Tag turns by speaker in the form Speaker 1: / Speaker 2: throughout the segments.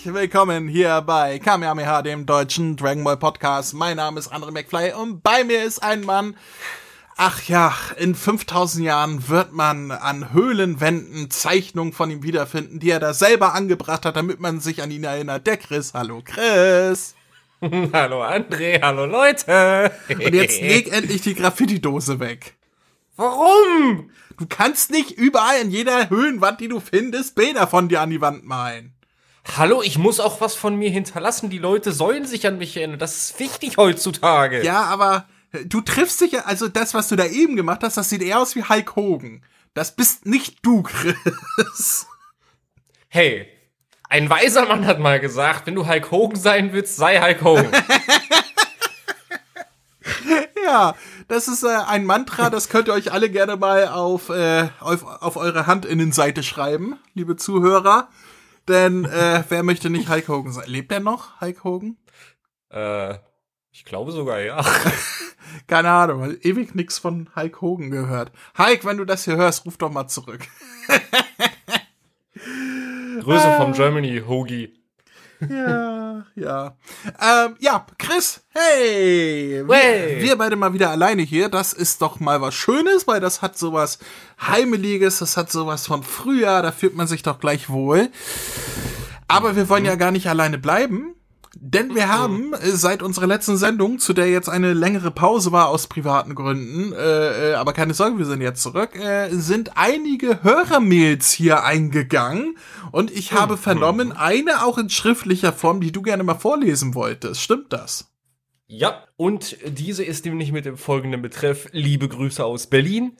Speaker 1: Herzlich willkommen hier bei Kamehameha, dem deutschen Dragon Ball Podcast. Mein Name ist André McFly und bei mir ist ein Mann. Ach ja, in 5000 Jahren wird man an Höhlenwänden Zeichnungen von ihm wiederfinden, die er da selber angebracht hat, damit man sich an ihn erinnert. Der Chris. Hallo Chris.
Speaker 2: hallo André, hallo Leute.
Speaker 1: Und jetzt leg endlich die Graffiti-Dose weg.
Speaker 2: Warum?
Speaker 1: Du kannst nicht überall in jeder Höhlenwand, die du findest, Bilder von dir an die Wand malen.
Speaker 2: Hallo, ich muss auch was von mir hinterlassen. Die Leute sollen sich an mich erinnern. Das ist wichtig heutzutage.
Speaker 1: Ja, aber du triffst dich also das, was du da eben gemacht hast, das sieht eher aus wie Hulk Hogan. Das bist nicht du, Chris.
Speaker 2: Hey, ein weiser Mann hat mal gesagt, wenn du Hulk Hogan sein willst, sei Hulk Hogan.
Speaker 1: ja, das ist äh, ein Mantra, das könnt ihr euch alle gerne mal auf, äh, auf, auf eure Handinnenseite schreiben, liebe Zuhörer. Denn äh, wer möchte nicht Hulk Hogan sein? Lebt er noch, Hulk Hogan?
Speaker 2: Äh, ich glaube sogar, ja.
Speaker 1: Keine Ahnung, weil ewig nichts von Hulk Hogan gehört. Hulk, wenn du das hier hörst, ruf doch mal zurück.
Speaker 2: Grüße vom Germany, Hoagie.
Speaker 1: Ja, ja. Ähm, ja, Chris, hey! Wir, wir, beide mal wieder alleine hier. Das ist doch mal was Schönes, weil das hat sowas Heimeliges, das hat sowas von Frühjahr, da fühlt man sich doch gleich wohl. Aber wir wollen ja gar nicht alleine bleiben. Denn wir haben äh, seit unserer letzten Sendung, zu der jetzt eine längere Pause war aus privaten Gründen, äh, äh, aber keine Sorge, wir sind jetzt zurück, äh, sind einige Hörermails hier eingegangen und ich habe vernommen, eine auch in schriftlicher Form, die du gerne mal vorlesen wolltest. Stimmt das?
Speaker 2: Ja, und diese ist nämlich mit dem folgenden Betreff Liebe Grüße aus Berlin.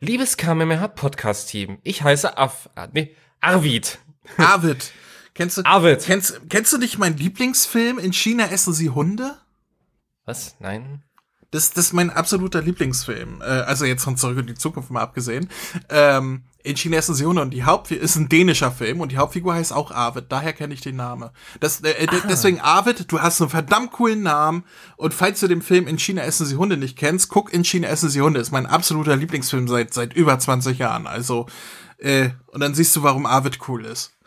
Speaker 2: Liebes KMMH Podcast Team, ich heiße Af, äh, nee, Arvid.
Speaker 1: Arvid. Kennst du,
Speaker 2: Arvid.
Speaker 1: Kennst, kennst du nicht meinen Lieblingsfilm? In China essen sie Hunde?
Speaker 2: Was? Nein?
Speaker 1: Das, das ist mein absoluter Lieblingsfilm. Äh, also jetzt von Zurück in die Zukunft mal abgesehen. Ähm, in China essen sie Hunde und die Hauptfigur ist ein dänischer Film und die Hauptfigur heißt auch Arvid. Daher kenne ich den Namen. Das, äh, ah. Deswegen Arvid, du hast einen verdammt coolen Namen und falls du den Film In China essen sie Hunde nicht kennst, guck In China essen sie Hunde. Ist mein absoluter Lieblingsfilm seit seit über 20 Jahren. Also äh, und dann siehst du, warum Arvid cool ist.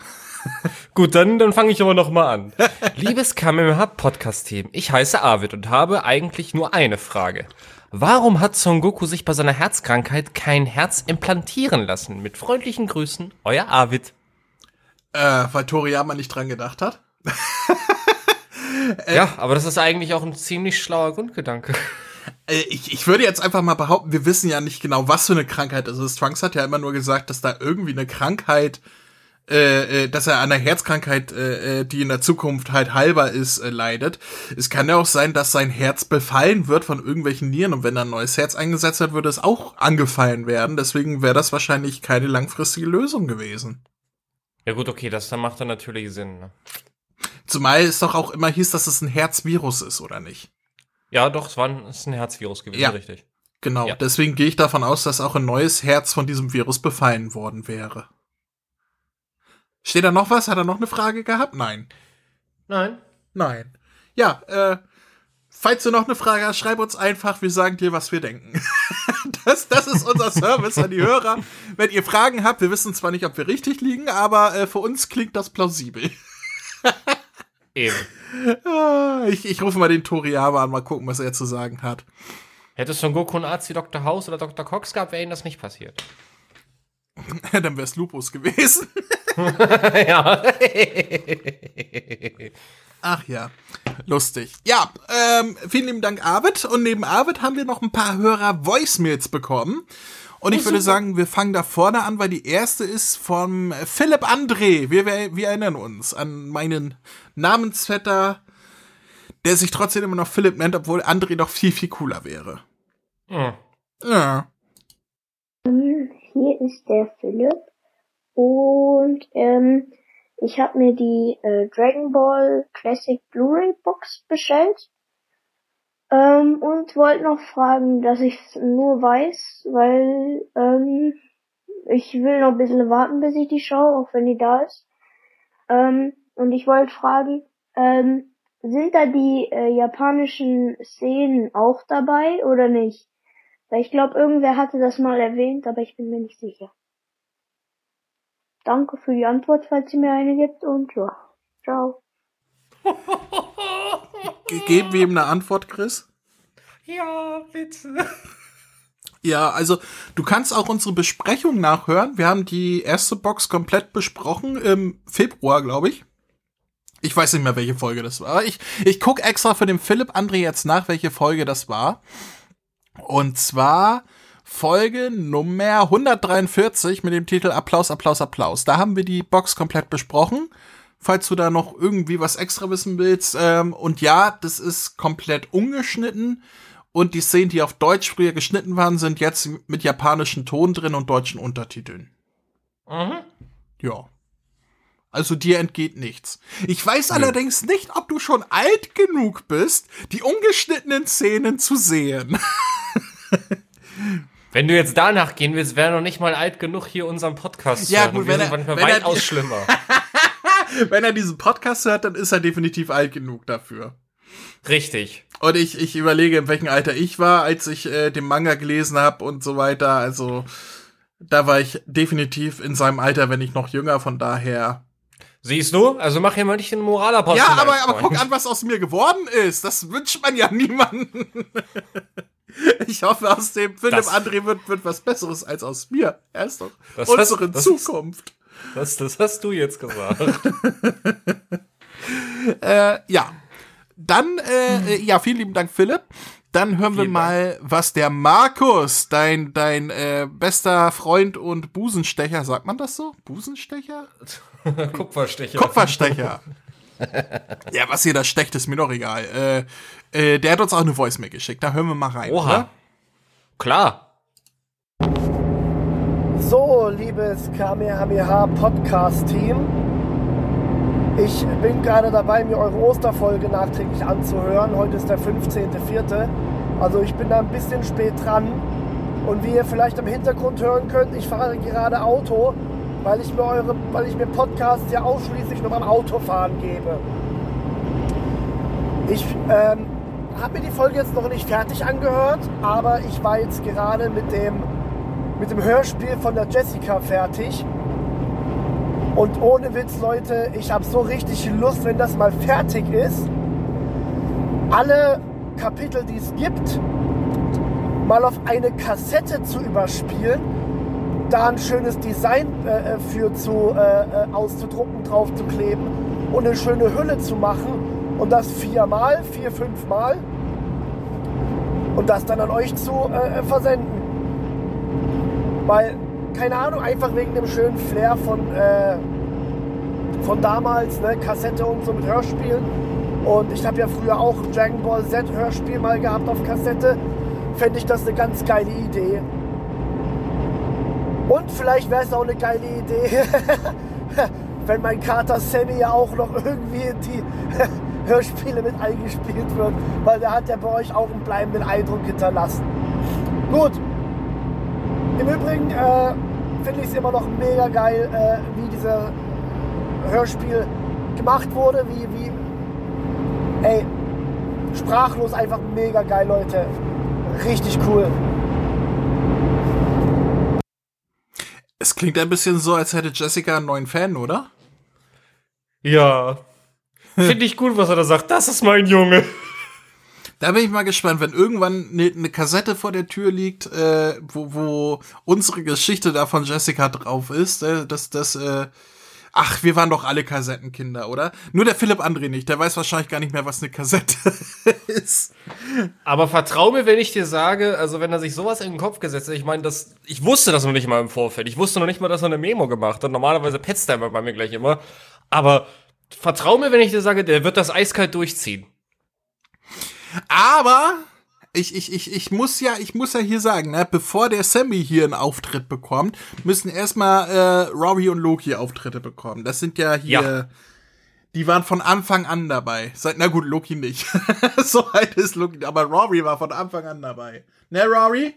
Speaker 2: Gut, dann, dann fange ich aber noch mal an. Liebes KMH Podcast-Team, ich heiße Arvid und habe eigentlich nur eine Frage. Warum hat Son Goku sich bei seiner Herzkrankheit kein Herz implantieren lassen? Mit freundlichen Grüßen, euer Arvid.
Speaker 1: Äh, weil Toriyama nicht dran gedacht hat.
Speaker 2: äh, ja, aber das ist eigentlich auch ein ziemlich schlauer Grundgedanke.
Speaker 1: Äh, ich, ich würde jetzt einfach mal behaupten, wir wissen ja nicht genau, was für eine Krankheit es ist. Trunks hat ja immer nur gesagt, dass da irgendwie eine Krankheit äh, äh, dass er an einer Herzkrankheit, äh, äh, die in der Zukunft halt heilbar ist, äh, leidet. Es kann ja auch sein, dass sein Herz befallen wird von irgendwelchen Nieren und wenn ein neues Herz eingesetzt wird, würde es auch angefallen werden. Deswegen wäre das wahrscheinlich keine langfristige Lösung gewesen.
Speaker 2: Ja gut, okay, das dann macht dann natürlich Sinn. Ne?
Speaker 1: Zumal es doch auch immer hieß, dass es ein Herzvirus ist, oder nicht?
Speaker 2: Ja, doch, es war ein, es ist ein Herzvirus gewesen, ja. richtig.
Speaker 1: Genau, ja. deswegen gehe ich davon aus, dass auch ein neues Herz von diesem Virus befallen worden wäre. Steht da noch was? Hat er noch eine Frage gehabt? Nein.
Speaker 2: Nein.
Speaker 1: Nein. Ja, äh, falls du noch eine Frage hast, schreib uns einfach, wir sagen dir, was wir denken. das, das ist unser Service an die Hörer. Wenn ihr Fragen habt, wir wissen zwar nicht, ob wir richtig liegen, aber äh, für uns klingt das plausibel.
Speaker 2: Eben.
Speaker 1: Ah, ich, ich rufe mal den Toriyama an, mal gucken, was er zu sagen hat.
Speaker 2: Hätte es Son Goku einen Arzt wie Dr. House oder Dr. Cox gehabt, wäre ihnen das nicht passiert.
Speaker 1: Dann wäre es Lupus gewesen.
Speaker 2: ja.
Speaker 1: Ach ja, lustig. Ja, ähm, vielen lieben Dank, Arvid. Und neben Arvid haben wir noch ein paar Hörer-Voicemails bekommen. Und ich oh, würde sagen, wir fangen da vorne an, weil die erste ist vom Philipp André. Wir, wir, wir erinnern uns an meinen Namensvetter, der sich trotzdem immer noch Philipp nennt, obwohl André noch viel, viel cooler wäre.
Speaker 2: Hm.
Speaker 1: Ja.
Speaker 3: Hier ist der Philipp. Und ähm, ich habe mir die äh, Dragon Ball Classic Blu-ray Box bestellt. Ähm, und wollte noch fragen, dass ich nur weiß, weil ähm, ich will noch ein bisschen warten, bis ich die schaue, auch wenn die da ist. Ähm, und ich wollte fragen, ähm, sind da die äh, japanischen Szenen auch dabei oder nicht? Weil ich glaube, irgendwer hatte das mal erwähnt, aber ich bin mir nicht sicher. Danke für die Antwort, falls sie mir eine gibt und ja, Ciao.
Speaker 1: Geben wir ihm eine Antwort, Chris?
Speaker 2: Ja, bitte.
Speaker 1: Ja, also du kannst auch unsere Besprechung nachhören. Wir haben die erste Box komplett besprochen im Februar, glaube ich. Ich weiß nicht mehr, welche Folge das war. Ich, ich guck extra für den Philipp André jetzt nach, welche Folge das war. Und zwar Folge Nummer 143 mit dem Titel Applaus, Applaus, Applaus. Da haben wir die Box komplett besprochen. Falls du da noch irgendwie was extra wissen willst. Ähm, und ja, das ist komplett ungeschnitten. Und die Szenen, die auf Deutsch früher geschnitten waren, sind jetzt mit japanischen Ton drin und deutschen Untertiteln. Mhm. Ja. Also dir entgeht nichts. Ich weiß ja. allerdings nicht, ob du schon alt genug bist, die ungeschnittenen Szenen zu sehen.
Speaker 2: Wenn du jetzt danach gehen willst, wäre noch nicht mal alt genug, hier unseren Podcast zu ja, hören. Gut, wenn er, manchmal wenn weitaus er, schlimmer.
Speaker 1: wenn er diesen Podcast hört, dann ist er definitiv alt genug dafür.
Speaker 2: Richtig.
Speaker 1: Und ich, ich überlege, in welchem Alter ich war, als ich äh, den Manga gelesen habe und so weiter. Also da war ich definitiv in seinem Alter, wenn nicht noch jünger, von daher.
Speaker 2: Siehst du? Also mach hier mal nicht den Moralapostel.
Speaker 1: Ja, aber, aber guck an, was aus mir geworden ist. Das wünscht man ja niemandem. ich hoffe, aus dem Philipp das, André wird, wird was Besseres als aus mir. Er ist doch unsere hast, das Zukunft.
Speaker 2: Ist, das, das hast du jetzt gesagt.
Speaker 1: äh, ja, dann, äh, ja, vielen lieben Dank, Philipp. Dann hören wir mal, Dank. was der Markus, dein, dein äh, bester Freund und Busenstecher, sagt man das so? Busenstecher?
Speaker 2: Kupferstecher.
Speaker 1: Kupferstecher. ja, was hier da stecht, ist mir doch egal. Äh, äh, der hat uns auch eine Voicemail geschickt. Da hören wir mal rein. Oha. Oder?
Speaker 2: Klar.
Speaker 4: So, liebes Kamehameha Podcast Team. Ich bin gerade dabei, mir eure Osterfolge nachträglich anzuhören. Heute ist der 15.04. Also ich bin da ein bisschen spät dran. Und wie ihr vielleicht im Hintergrund hören könnt, ich fahre gerade Auto, weil ich mir, eure, weil ich mir Podcasts ja ausschließlich nur beim Autofahren gebe. Ich ähm, habe mir die Folge jetzt noch nicht fertig angehört, aber ich war jetzt gerade mit dem, mit dem Hörspiel von der Jessica fertig. Und ohne Witz, Leute, ich habe so richtig Lust, wenn das mal fertig ist, alle Kapitel, die es gibt, mal auf eine Kassette zu überspielen, da ein schönes Design äh, äh für zu, äh, äh, auszudrucken, drauf zu kleben und eine schöne Hülle zu machen und das viermal, vier, fünfmal und das dann an euch zu äh, äh versenden. Weil keine Ahnung, einfach wegen dem schönen Flair von, von damals, ne, Kassette und so mit Hörspielen. Und ich habe ja früher auch Dragon Ball Z Hörspiel mal gehabt auf Kassette. Fände ich das eine ganz geile Idee. Und vielleicht wäre es auch eine geile Idee, wenn mein Kater Sammy ja auch noch irgendwie in die Hörspiele mit eingespielt wird, weil der hat ja bei euch auch einen bleibenden Eindruck hinterlassen. Gut, im Übrigen äh, finde ich es immer noch mega geil, äh, wie dieser Hörspiel gemacht wurde, wie, wie, ey, sprachlos einfach mega geil, Leute. Richtig cool.
Speaker 1: Klingt ein bisschen so, als hätte Jessica einen neuen Fan, oder?
Speaker 2: Ja. Finde ich gut, was er da sagt. Das ist mein Junge.
Speaker 1: Da bin ich mal gespannt, wenn irgendwann eine ne Kassette vor der Tür liegt, äh, wo, wo unsere Geschichte da von Jessica drauf ist, äh, dass das, äh, ach, wir waren doch alle Kassettenkinder, oder? Nur der Philipp André nicht, der weiß wahrscheinlich gar nicht mehr, was eine Kassette ist.
Speaker 2: Aber vertrau mir, wenn ich dir sage, also wenn er sich sowas in den Kopf gesetzt hat, ich meine, das, ich wusste das noch nicht mal im Vorfeld. Ich wusste noch nicht mal, dass er eine Memo gemacht hat. Normalerweise petzt er bei mir gleich immer. Aber vertrau mir, wenn ich dir sage, der wird das eiskalt durchziehen.
Speaker 1: Aber ich, ich, ich, ich muss ja, ich muss ja hier sagen, ne, bevor der Sammy hier einen Auftritt bekommt, müssen erstmal äh, Robbie und Loki Auftritte bekommen. Das sind ja hier, ja. die waren von Anfang an dabei. Seit, na gut, Loki nicht. so alt ist Loki, aber Robbie war von Anfang an dabei. Ne, Robbie?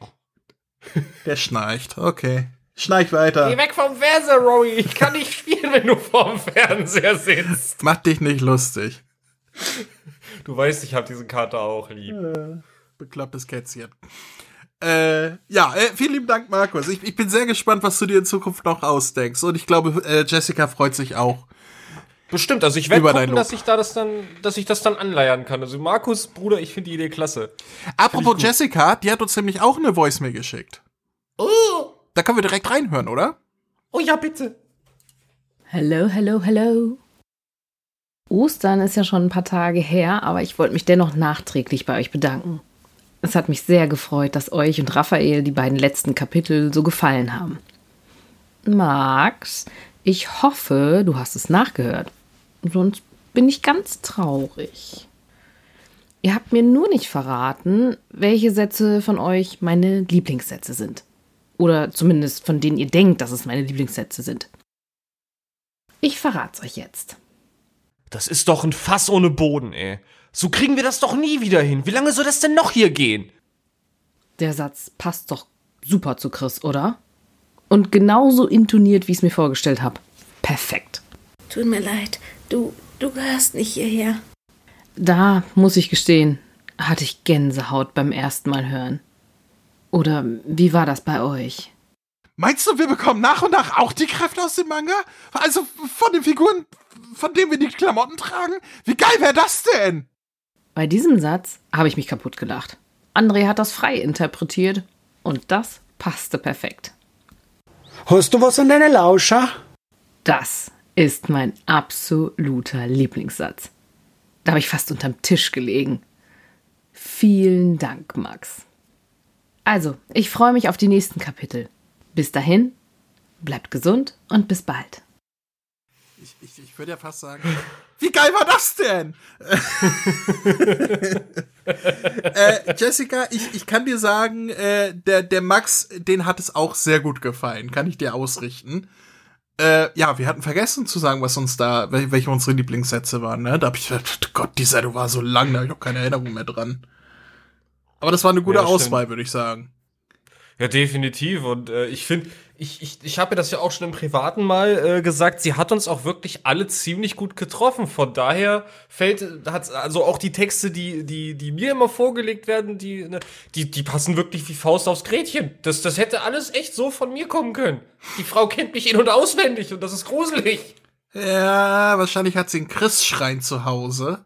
Speaker 1: Der schnarcht, okay. Schneich weiter.
Speaker 2: Geh weg vom Fernseher, Rory. Ich kann nicht spielen, wenn du vorm Fernseher sitzt.
Speaker 1: Mach dich nicht lustig.
Speaker 2: Du weißt, ich habe diesen Kater auch lieb. Äh,
Speaker 1: beklopptes Kätzchen. Äh, ja, äh, vielen lieben Dank, Markus. Ich, ich bin sehr gespannt, was du dir in Zukunft noch ausdenkst. Und ich glaube, äh, Jessica freut sich auch.
Speaker 2: Bestimmt, also ich werde gucken, dass ich da das dann, dass ich das dann anleiern kann. Also Markus, Bruder, ich finde die Idee klasse.
Speaker 1: Apropos Jessica, die hat uns nämlich auch eine Voicemail geschickt. Oh. Da können wir direkt reinhören, oder?
Speaker 2: Oh ja, bitte.
Speaker 5: Hello, hello, hello. Ostern ist ja schon ein paar Tage her, aber ich wollte mich dennoch nachträglich bei euch bedanken. Es hat mich sehr gefreut, dass euch und Raphael die beiden letzten Kapitel so gefallen haben. Max, ich hoffe, du hast es nachgehört. Sonst bin ich ganz traurig. Ihr habt mir nur nicht verraten, welche Sätze von euch meine Lieblingssätze sind. Oder zumindest von denen ihr denkt, dass es meine Lieblingssätze sind. Ich verrat's euch jetzt.
Speaker 2: Das ist doch ein Fass ohne Boden, ey. So kriegen wir das doch nie wieder hin. Wie lange soll das denn noch hier gehen?
Speaker 5: Der Satz passt doch super zu Chris, oder? Und genauso intoniert, wie ich es mir vorgestellt habe. Perfekt.
Speaker 6: Tut mir leid, du, du gehörst nicht hierher.
Speaker 5: Da, muss ich gestehen, hatte ich Gänsehaut beim ersten Mal hören. Oder wie war das bei euch?
Speaker 1: Meinst du, wir bekommen nach und nach auch die Kräfte aus dem Manga? Also von den Figuren, von denen wir die Klamotten tragen? Wie geil wäre das denn?
Speaker 5: Bei diesem Satz habe ich mich kaputt gelacht. André hat das frei interpretiert und das passte perfekt.
Speaker 7: Hast du was an deiner Lauscher?
Speaker 5: Das ist mein absoluter Lieblingssatz. Da habe ich fast unterm Tisch gelegen. Vielen Dank, Max. Also, ich freue mich auf die nächsten Kapitel. Bis dahin, bleibt gesund und bis bald.
Speaker 1: Ich, ich, ich würde ja fast sagen, wie geil war das denn? äh, Jessica, ich, ich kann dir sagen, äh, der, der Max, den hat es auch sehr gut gefallen. Kann ich dir ausrichten. Äh, ja, wir hatten vergessen zu sagen, was uns da, welche unsere Lieblingssätze waren, ne? Da hab ich gedacht, Gott, die Seite war so lang, da hab ich auch keine Erinnerung mehr dran. Aber das war eine gute ja, Auswahl, würde ich sagen.
Speaker 2: Ja, definitiv. Und äh, ich finde, ich, ich, ich habe ja das ja auch schon im Privaten mal äh, gesagt, sie hat uns auch wirklich alle ziemlich gut getroffen. Von daher fällt, hat also auch die Texte, die, die, die mir immer vorgelegt werden, die, ne, die, die passen wirklich wie Faust aufs Gretchen. Das, das hätte alles echt so von mir kommen können. Die Frau kennt mich in- und auswendig und das ist gruselig.
Speaker 1: Ja, wahrscheinlich hat sie einen Chris-Schrein zu Hause.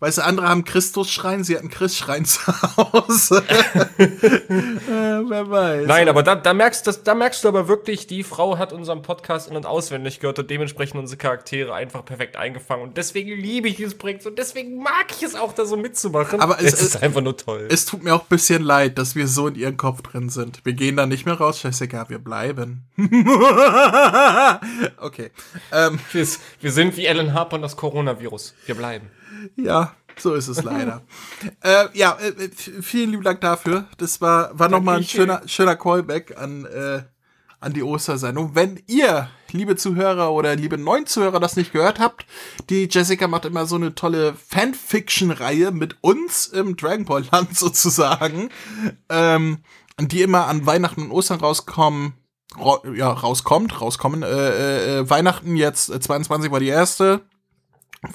Speaker 1: Weißt du, andere haben Christusschrein, sie hatten Chris-Schrein zu Hause. äh,
Speaker 2: wer weiß. Nein, aber da, da, merkst, das, da merkst du aber wirklich, die Frau hat unseren Podcast in- und auswendig gehört und dementsprechend unsere Charaktere einfach perfekt eingefangen. Und deswegen liebe ich dieses Projekt und deswegen mag ich es auch, da so mitzumachen.
Speaker 1: Aber es, es ist einfach nur toll. Es tut mir auch ein bisschen leid, dass wir so in ihren Kopf drin sind. Wir gehen da nicht mehr raus, Jessica, wir bleiben. okay.
Speaker 2: Ähm. Wir, wir sind wie Alan Harper und das Coronavirus. Wir bleiben.
Speaker 1: Ja, so ist es leider. äh, ja, äh, vielen lieben Dank dafür. Das war, war nochmal ein schöner, schöner Callback an, äh, an die Ostersendung. Wenn ihr, liebe Zuhörer oder liebe neuen Zuhörer, das nicht gehört habt, die Jessica macht immer so eine tolle Fanfiction-Reihe mit uns im Dragon Ball Land sozusagen, ähm, die immer an Weihnachten und Ostern rauskommen. Ra ja, rauskommt, rauskommen. Äh, äh, äh Weihnachten jetzt, äh, 22 war die erste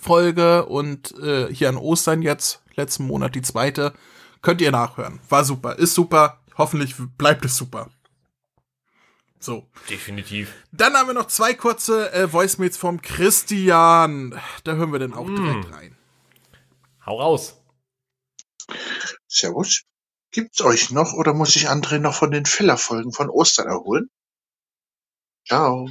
Speaker 1: Folge und äh, hier an Ostern jetzt, letzten Monat die zweite. Könnt ihr nachhören. War super, ist super. Hoffentlich bleibt es super. So.
Speaker 2: Definitiv.
Speaker 1: Dann haben wir noch zwei kurze äh, Voicemails vom Christian. Da hören wir dann auch mm. direkt rein.
Speaker 2: Hau raus.
Speaker 8: Servus. Gibt's euch noch oder muss ich André noch von den Fillerfolgen von Ostern erholen? Ciao.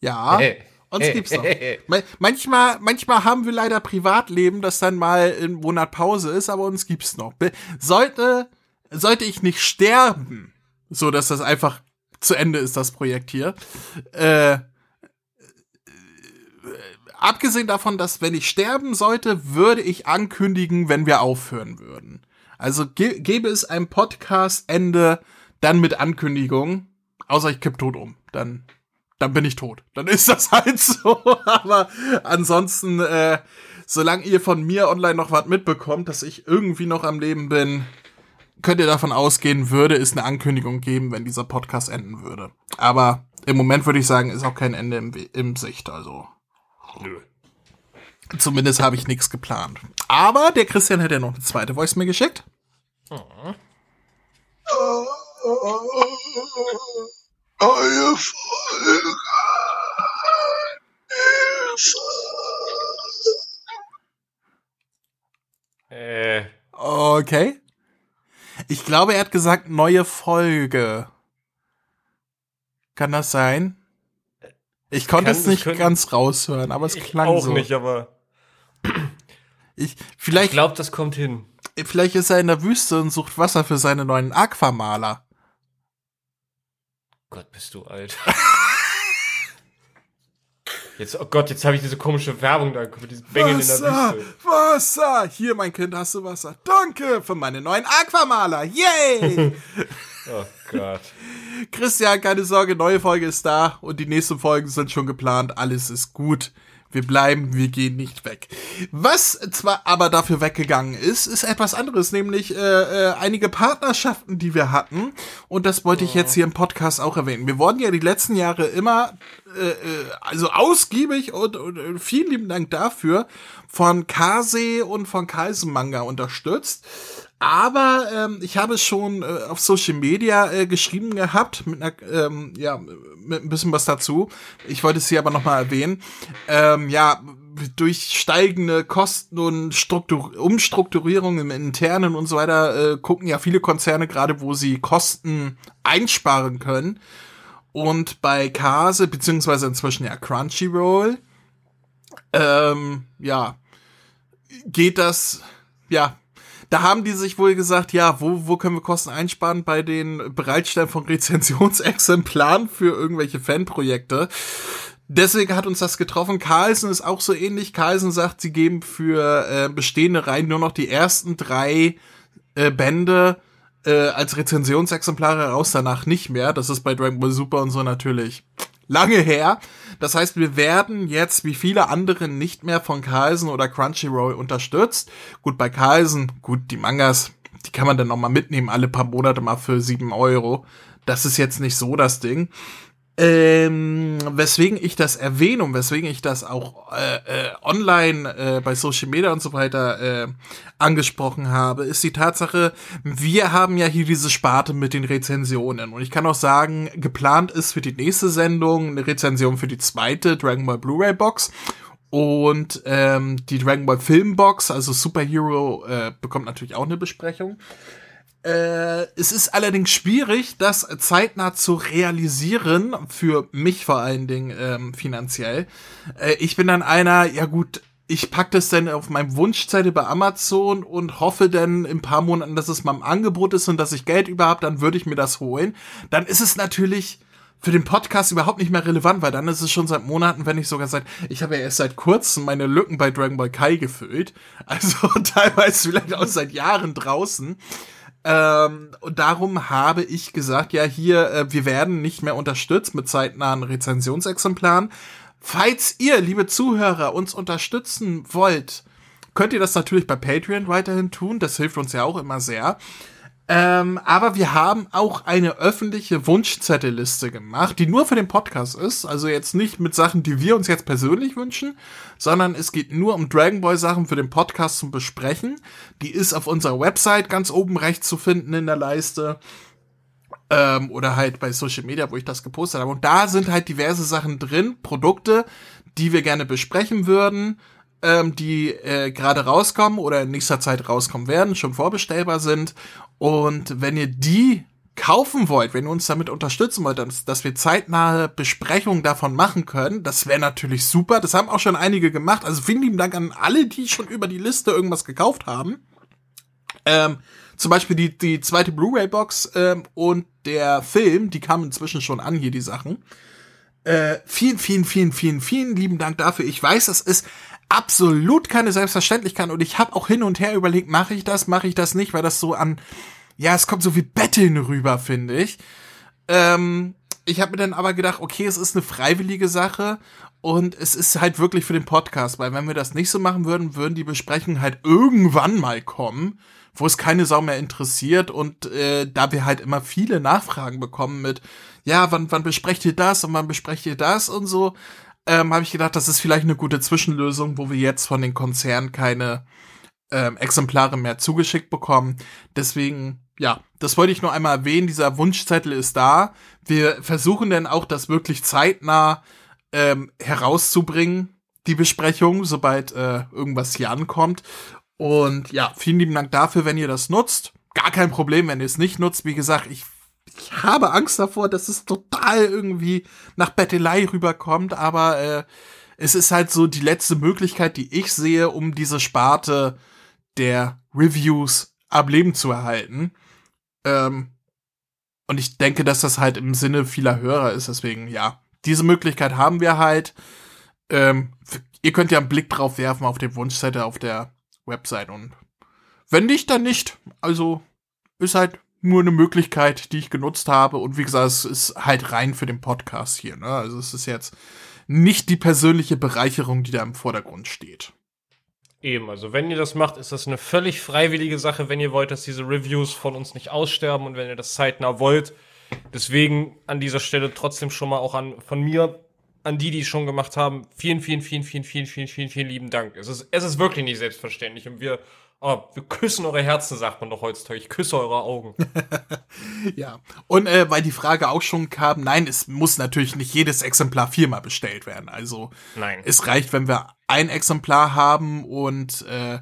Speaker 1: Ja. Hey. Uns gibt's noch. manchmal, manchmal haben wir leider Privatleben, das dann mal im Monat Pause ist, aber uns gibt's noch. Sollte, sollte ich nicht sterben, so dass das einfach zu Ende ist, das Projekt hier, äh, abgesehen davon, dass wenn ich sterben sollte, würde ich ankündigen, wenn wir aufhören würden. Also ge gäbe es ein Podcast-Ende dann mit Ankündigung, außer ich kipp tot um. Dann dann bin ich tot. Dann ist das halt so. Aber ansonsten, äh, solange ihr von mir online noch was mitbekommt, dass ich irgendwie noch am Leben bin, könnt ihr davon ausgehen, würde es eine Ankündigung geben, wenn dieser Podcast enden würde. Aber im Moment würde ich sagen, ist auch kein Ende im, im Sicht, also. Nö. Zumindest habe ich nichts geplant. Aber der Christian hätte ja noch eine zweite Voice mir geschickt. Mhm.
Speaker 8: Neue Folge.
Speaker 2: Äh,
Speaker 1: Okay. Ich glaube, er hat gesagt, neue Folge. Kann das sein? Ich konnte
Speaker 2: Kann-
Speaker 1: es nicht ganz raushören, aber es
Speaker 2: ich
Speaker 1: klang
Speaker 2: auch
Speaker 1: so.
Speaker 2: nicht, aber
Speaker 1: Ich,
Speaker 2: ich
Speaker 1: vielleicht,
Speaker 2: glaube, das kommt hin.
Speaker 1: vielleicht ist er in der Wüste und sucht Wasser für seine neuen Aquamaler.
Speaker 2: Gott, bist du alt. Jetzt, oh Gott, jetzt habe ich diese komische Werbung da mit diesem Bengeln in der Wüste.
Speaker 1: Wasser. Hier, mein Kind, hast du Wasser. Danke für meine neuen Aquamaler. Yay!
Speaker 2: Oh Gott.
Speaker 1: Christian, keine Sorge, neue Folge ist da und die nächsten Folgen sind schon geplant. Alles ist gut. Wir bleiben, wir gehen nicht weg. Was zwar aber dafür weggegangen ist, ist etwas anderes, nämlich äh, äh, einige Partnerschaften, die wir hatten. Und das wollte ich jetzt hier im Podcast auch erwähnen. Wir wurden ja die letzten Jahre immer, äh, äh, also ausgiebig und, und äh, vielen lieben Dank dafür, von Kase und von Kaisen Manga unterstützt. Aber ähm, ich habe schon äh, auf Social Media äh, geschrieben gehabt, mit einer, ähm, ja, mit ein bisschen was dazu. Ich wollte es hier aber nochmal erwähnen. Ähm, ja, durch steigende Kosten und Struktur Umstrukturierung im Internen und so weiter äh, gucken ja viele Konzerne gerade, wo sie Kosten einsparen können. Und bei Kase, beziehungsweise inzwischen ja Crunchyroll, ähm, ja, geht das, ja, da haben die sich wohl gesagt, ja, wo, wo können wir Kosten einsparen bei den Bereitstellen von Rezensionsexemplaren für irgendwelche Fanprojekte. Deswegen hat uns das getroffen. Carlsen ist auch so ähnlich. Carlsen sagt, sie geben für äh, bestehende Reihen nur noch die ersten drei äh, Bände äh, als Rezensionsexemplare raus, danach nicht mehr. Das ist bei Dragon Ball Super und so natürlich lange her. Das heißt, wir werden jetzt wie viele andere nicht mehr von Carlsen oder Crunchyroll unterstützt. Gut, bei Carlsen, gut, die Mangas, die kann man dann noch mal mitnehmen, alle paar Monate mal für sieben Euro. Das ist jetzt nicht so das Ding. Ähm, weswegen ich das erwähne und weswegen ich das auch äh, äh, online äh, bei Social Media und so weiter äh, angesprochen habe, ist die Tatsache, wir haben ja hier diese Sparte mit den Rezensionen und ich kann auch sagen, geplant ist für die nächste Sendung eine Rezension für die zweite Dragon Ball Blu-ray Box und ähm, die Dragon Ball Filmbox, also Superhero, äh, bekommt natürlich auch eine Besprechung. Äh, es ist allerdings schwierig, das zeitnah zu realisieren, für mich vor allen Dingen ähm, finanziell. Äh, ich bin dann einer, ja gut, ich pack das dann auf meinem Wunschzettel bei Amazon und hoffe dann in ein paar Monaten, dass es mal im Angebot ist und dass ich Geld überhaupt, dann würde ich mir das holen. Dann ist es natürlich für den Podcast überhaupt nicht mehr relevant, weil dann ist es schon seit Monaten, wenn nicht sogar seit, ich habe ja erst seit kurzem meine Lücken bei Dragon Ball Kai gefüllt. Also teilweise vielleicht auch seit Jahren draußen. Ähm, und darum habe ich gesagt, ja, hier, äh, wir werden nicht mehr unterstützt mit zeitnahen Rezensionsexemplaren. Falls ihr, liebe Zuhörer, uns unterstützen wollt, könnt ihr das natürlich bei Patreon weiterhin tun. Das hilft uns ja auch immer sehr. Ähm, aber wir haben auch eine öffentliche Wunschzettelliste gemacht, die nur für den Podcast ist. Also jetzt nicht mit Sachen, die wir uns jetzt persönlich wünschen, sondern es geht nur um Dragon Ball Sachen für den Podcast zum Besprechen. Die ist auf unserer Website ganz oben rechts zu finden in der Leiste. Ähm, oder halt bei Social Media, wo ich das gepostet habe. Und da sind halt diverse Sachen drin, Produkte, die wir gerne besprechen würden, ähm, die äh, gerade rauskommen oder in nächster Zeit rauskommen werden, schon vorbestellbar sind. Und wenn ihr die kaufen wollt, wenn ihr uns damit unterstützen wollt, dass, dass wir zeitnahe Besprechungen davon machen können, das wäre natürlich super. Das haben auch schon einige gemacht. Also vielen lieben Dank an alle, die schon über die Liste irgendwas gekauft haben. Ähm, zum Beispiel die, die zweite Blu-ray-Box ähm, und der Film, die kamen inzwischen schon an, hier die Sachen. Äh, vielen, vielen, vielen, vielen, vielen lieben Dank dafür. Ich weiß, das ist absolut keine Selbstverständlichkeit und ich habe auch hin und her überlegt, mache ich das, mache ich das nicht, weil das so an, ja, es kommt so wie Betteln rüber, finde ich. Ähm, ich habe mir dann aber gedacht, okay, es ist eine freiwillige Sache und es ist halt wirklich für den Podcast, weil wenn wir das nicht so machen würden, würden die Besprechungen halt irgendwann mal kommen, wo es keine Sau mehr interessiert und äh, da wir halt immer viele Nachfragen bekommen mit, ja, wann, wann besprecht ihr das und wann besprecht ihr das und so, ähm, habe ich gedacht, das ist vielleicht eine gute Zwischenlösung, wo wir jetzt von den Konzernen keine ähm, Exemplare mehr zugeschickt bekommen. Deswegen, ja, das wollte ich nur einmal erwähnen. Dieser Wunschzettel ist da. Wir versuchen dann auch, das wirklich zeitnah ähm, herauszubringen. die Besprechung, sobald äh, irgendwas hier ankommt. Und ja, vielen lieben Dank dafür, wenn ihr das nutzt. Gar kein Problem, wenn ihr es nicht nutzt. Wie gesagt, ich, ich habe Angst davor, dass es total irgendwie nach Bettelei rüberkommt, aber äh, es ist halt so die letzte Möglichkeit, die ich sehe, um diese Sparte der Reviews am Leben zu erhalten. Ähm, und ich denke, dass das halt im Sinne vieler Hörer ist. Deswegen, ja, diese Möglichkeit haben wir halt. Ähm, ihr könnt ja einen Blick drauf werfen auf den Wunschzettel auf der Website und wenn nicht, dann nicht. Also ist halt nur eine Möglichkeit, die ich genutzt habe. Und wie gesagt, es ist halt rein für den Podcast hier. Ne? Also es ist jetzt nicht die persönliche Bereicherung, die da im Vordergrund steht.
Speaker 2: Eben, also wenn ihr das macht, ist das eine völlig freiwillige Sache, wenn ihr wollt, dass diese Reviews von uns nicht aussterben und wenn ihr das zeitnah wollt. Deswegen an dieser Stelle trotzdem schon mal auch an von mir an die, die es schon gemacht haben. Vielen, vielen, vielen, vielen, vielen, vielen, vielen, vielen lieben Dank. Es ist, es ist wirklich nicht selbstverständlich und wir Oh, wir küssen eure Herzen, sagt man doch heutzutage. Ich küsse eure Augen.
Speaker 1: ja. Und äh, weil die Frage auch schon kam, nein, es muss natürlich nicht jedes Exemplar viermal bestellt werden. Also
Speaker 2: nein.
Speaker 1: es reicht, wenn wir ein Exemplar haben und äh,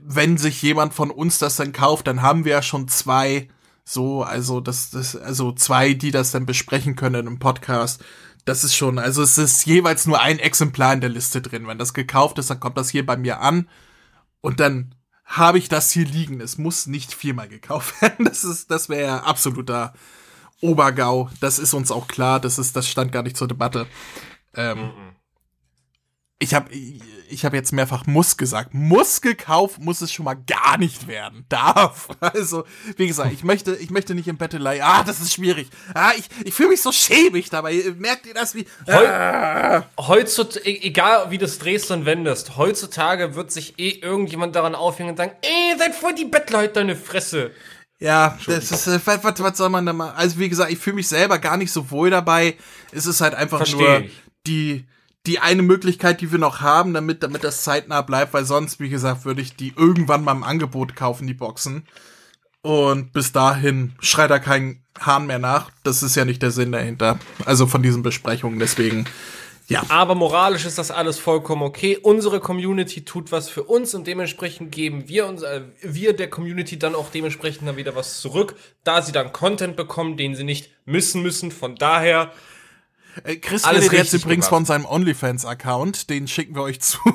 Speaker 1: wenn sich jemand von uns das dann kauft, dann haben wir ja schon zwei. So, also das, das, also zwei, die das dann besprechen können im Podcast. Das ist schon, also es ist jeweils nur ein Exemplar in der Liste drin. Wenn das gekauft ist, dann kommt das hier bei mir an und dann habe ich das hier liegen. Es muss nicht viermal gekauft werden. Das ist, das wäre absoluter Obergau. Das ist uns auch klar. Das ist, das stand gar nicht zur Debatte. Ähm, mm -mm ich habe ich hab jetzt mehrfach muss gesagt. Muss gekauft muss es schon mal gar nicht werden. Darf. Also, wie gesagt, ich möchte, ich möchte nicht im Bettelei. Ah, das ist schwierig. Ah, ich, ich fühle mich so schäbig dabei. Merkt ihr das wie.
Speaker 2: Ah. Heutzutage, egal wie du es drehst und wendest, heutzutage wird sich eh irgendjemand daran aufhängen und sagen, ey, seid voll die Bettler, halt deine Fresse.
Speaker 1: Ja, das ist, äh, was, was, was soll man da mal, also wie gesagt, ich fühle mich selber gar nicht so wohl dabei. Es ist halt einfach Versteh nur ich. die, die eine Möglichkeit, die wir noch haben, damit, damit das zeitnah bleibt, weil sonst, wie gesagt, würde ich die irgendwann mal im Angebot kaufen, die Boxen. Und bis dahin schreit da kein Hahn mehr nach. Das ist ja nicht der Sinn dahinter. Also von diesen Besprechungen, deswegen. Ja.
Speaker 2: Aber moralisch ist das alles vollkommen okay. Unsere Community tut was für uns und dementsprechend geben wir uns, äh, wir der Community dann auch dementsprechend dann wieder was zurück, da sie dann Content bekommen, den sie nicht missen müssen. Von daher
Speaker 1: äh, Chris Alles redet jetzt übrigens gemacht. von seinem OnlyFans-Account, den schicken wir euch zu.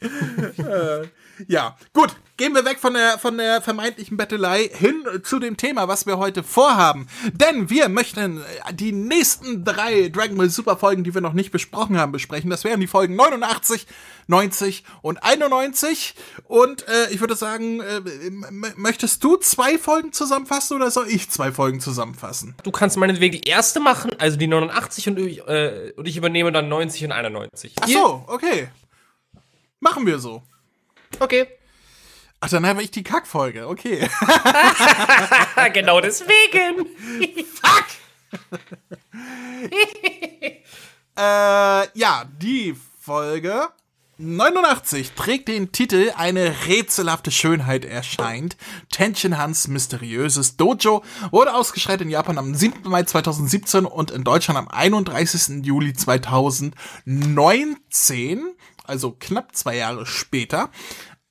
Speaker 1: äh, ja, gut. Gehen wir weg von der, von der vermeintlichen Bettelei hin zu dem Thema, was wir heute vorhaben. Denn wir möchten die nächsten drei Dragon Ball Super Folgen, die wir noch nicht besprochen haben, besprechen. Das wären die Folgen 89, 90 und 91. Und äh, ich würde sagen, äh, möchtest du zwei Folgen zusammenfassen oder soll ich zwei Folgen zusammenfassen?
Speaker 2: Du kannst meinetwegen die erste machen, also die 89 und ich, äh, und ich übernehme dann 90 und 91.
Speaker 1: Ach so, okay. Machen wir so.
Speaker 2: Okay.
Speaker 1: Ach, dann habe ich die Kackfolge. Okay.
Speaker 2: genau deswegen. Fuck!
Speaker 1: äh, ja, die Folge 89 trägt den Titel Eine rätselhafte Schönheit erscheint. Tension Hans mysteriöses Dojo wurde ausgeschreit in Japan am 7. Mai 2017 und in Deutschland am 31. Juli 2019 also knapp zwei Jahre später.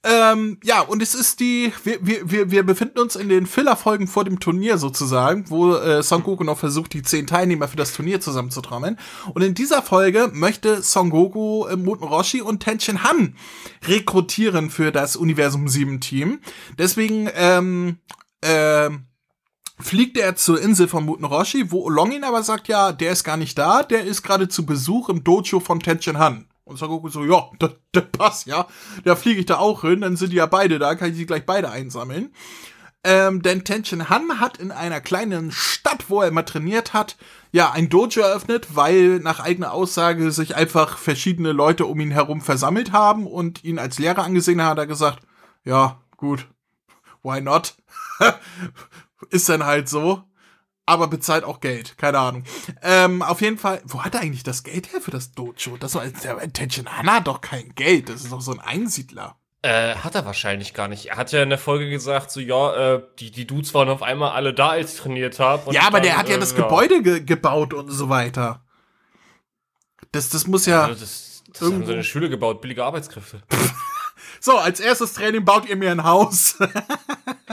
Speaker 1: Ähm, ja, und es ist die, wir, wir, wir befinden uns in den Filler-Folgen vor dem Turnier sozusagen, wo äh, Son Goku noch versucht, die zehn Teilnehmer für das Turnier zusammenzutrommeln. Und in dieser Folge möchte Son Goku äh, Muten Roshi und Tenshin Han rekrutieren für das Universum 7 Team. Deswegen, ähm, äh, fliegt er zur Insel von Muten Roshi, wo Longin aber sagt, ja, der ist gar nicht da, der ist gerade zu Besuch im Dojo von Tenshin Han. Und Son Goku so, ja, das, das passt, ja. Da fliege ich da auch hin, dann sind die ja beide da, kann ich sie gleich beide einsammeln. Ähm, denn Tenshin Han hat in einer kleinen Stadt, wo er immer trainiert hat, ja, ein Dojo eröffnet, weil nach eigener Aussage sich einfach verschiedene Leute um ihn herum versammelt haben und ihn als Lehrer angesehen haben, hat er gesagt, ja, gut, why not? Ist dann halt so aber bezahlt auch Geld. Keine Ahnung. Ähm, auf jeden Fall, wo hat er eigentlich das Geld her für das Dojo? Das war der Attention Hanna hat doch kein Geld. Das ist doch so ein Einsiedler.
Speaker 2: Äh, hat er wahrscheinlich gar nicht. Er hat ja in der Folge gesagt, so, ja, äh, die, die Dudes waren auf einmal alle da, als ich trainiert habe.
Speaker 1: Ja, aber dann, der hat ja äh, das ja. Gebäude ge gebaut und so weiter. Das, das muss ja.
Speaker 2: Also das, das haben
Speaker 1: Irgendwo-
Speaker 2: so eine Schule gebaut, billige Arbeitskräfte.
Speaker 1: So, als erstes Training baut ihr mir ein Haus.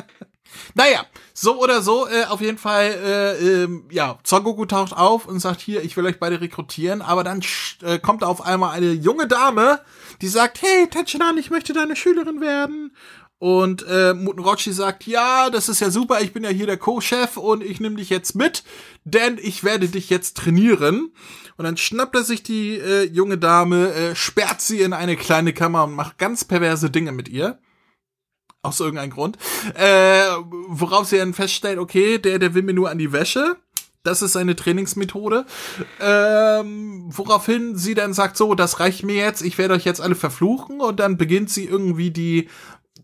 Speaker 1: naja, so oder so, äh, auf jeden Fall, äh, ähm, ja, Son Goku taucht auf und sagt hier, ich will euch beide rekrutieren, aber dann äh, kommt auf einmal eine junge Dame, die sagt, hey, Tenshinhan, ich möchte deine Schülerin werden. Und äh, Muten Roshi sagt, ja, das ist ja super, ich bin ja hier der Co-Chef und ich nehme dich jetzt mit, denn ich werde dich jetzt trainieren. Und dann schnappt er sich die äh, junge Dame, äh, sperrt sie in eine kleine Kammer und macht ganz perverse Dinge mit ihr. Aus irgendeinem Grund. Äh, worauf sie dann feststellt, okay, der, der will mir nur an die Wäsche. Das ist seine Trainingsmethode. Ähm, woraufhin sie dann sagt, so, das reicht mir jetzt, ich werde euch jetzt alle verfluchen. Und dann beginnt sie irgendwie die,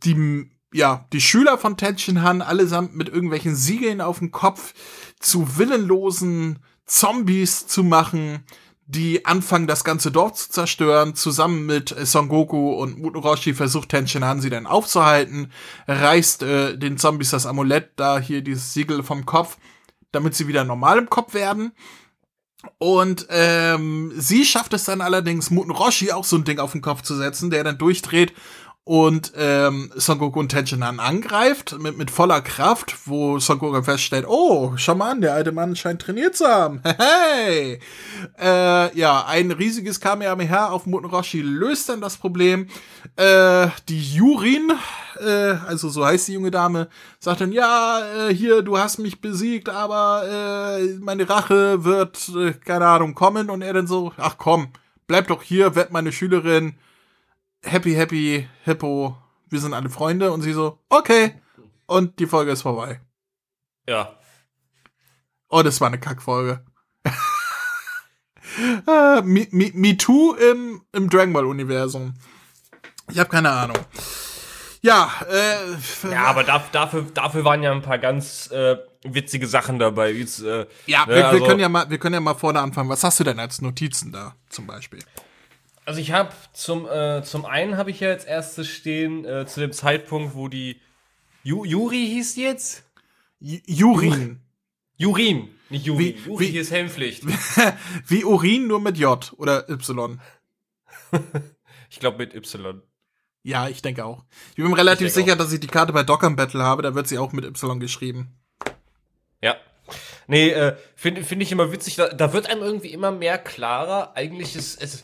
Speaker 1: die, ja, die Schüler von Tenshin Han allesamt mit irgendwelchen Siegeln auf dem Kopf zu willenlosen Zombies zu machen, die anfangen, das ganze Dorf zu zerstören. Zusammen mit äh, Son Goku und Muten Roshi versucht Tenshin Han sie dann aufzuhalten, reißt äh, den Zombies das Amulett da hier, dieses Siegel vom Kopf, damit sie wieder normal im Kopf werden. Und ähm, sie schafft es dann allerdings, Muten Roshi auch so ein Ding auf den Kopf zu setzen, der dann durchdreht und ähm, Son Goku und Tenshin Han angreift mit, mit voller Kraft, wo Son Goku feststellt, oh, schau mal an, der alte Mann scheint trainiert zu haben. Hey! Äh, ja, ein riesiges Kamehameha auf Muten Roshi löst dann das Problem. Äh, die Jurin, äh, also so heißt die junge Dame, sagt dann, ja, äh, hier, du hast mich besiegt, aber äh, meine Rache wird, äh, keine Ahnung, kommen. Und er dann so, ach komm, bleib doch hier, werd meine Schülerin happy, happy, hippo, wir sind alle Freunde. Und sie so, okay. Und die Folge ist vorbei.
Speaker 2: Ja.
Speaker 1: Oh, das war eine Kackfolge. äh, Me, Me, Me Too im, im Dragon Ball Universum. Ich habe keine Ahnung. Ja, äh,
Speaker 2: Ja, aber da, dafür, dafür waren ja ein paar ganz äh, witzige Sachen dabei. Jetzt, äh,
Speaker 1: ja,
Speaker 2: ne,
Speaker 1: wir, wir
Speaker 2: also-
Speaker 1: können ja mal, wir können ja mal vorne anfangen. Was hast du denn als Notizen da zum Beispiel?
Speaker 2: Also ich habe zum, äh, zum einen habe ich ja als erstes stehen, äh, zu dem Zeitpunkt, wo die Ju Juri hieß die jetzt?
Speaker 1: J Jurin.
Speaker 2: Jurin, nicht Juri.
Speaker 1: Wie-
Speaker 2: Juri
Speaker 1: wie-
Speaker 2: hier ist Helmpflicht.
Speaker 1: Wie Urin, nur mit J oder Y.
Speaker 2: Ich glaube mit Y.
Speaker 1: Ja, ich denke auch. Ich bin mir relativ sicher, dass ich die Karte bei Dockern Battle habe, da wird sie auch mit Y geschrieben.
Speaker 2: Ja. Nee, äh, finde find ich immer witzig, da, da wird einem irgendwie immer mehr klarer, eigentlich ist es.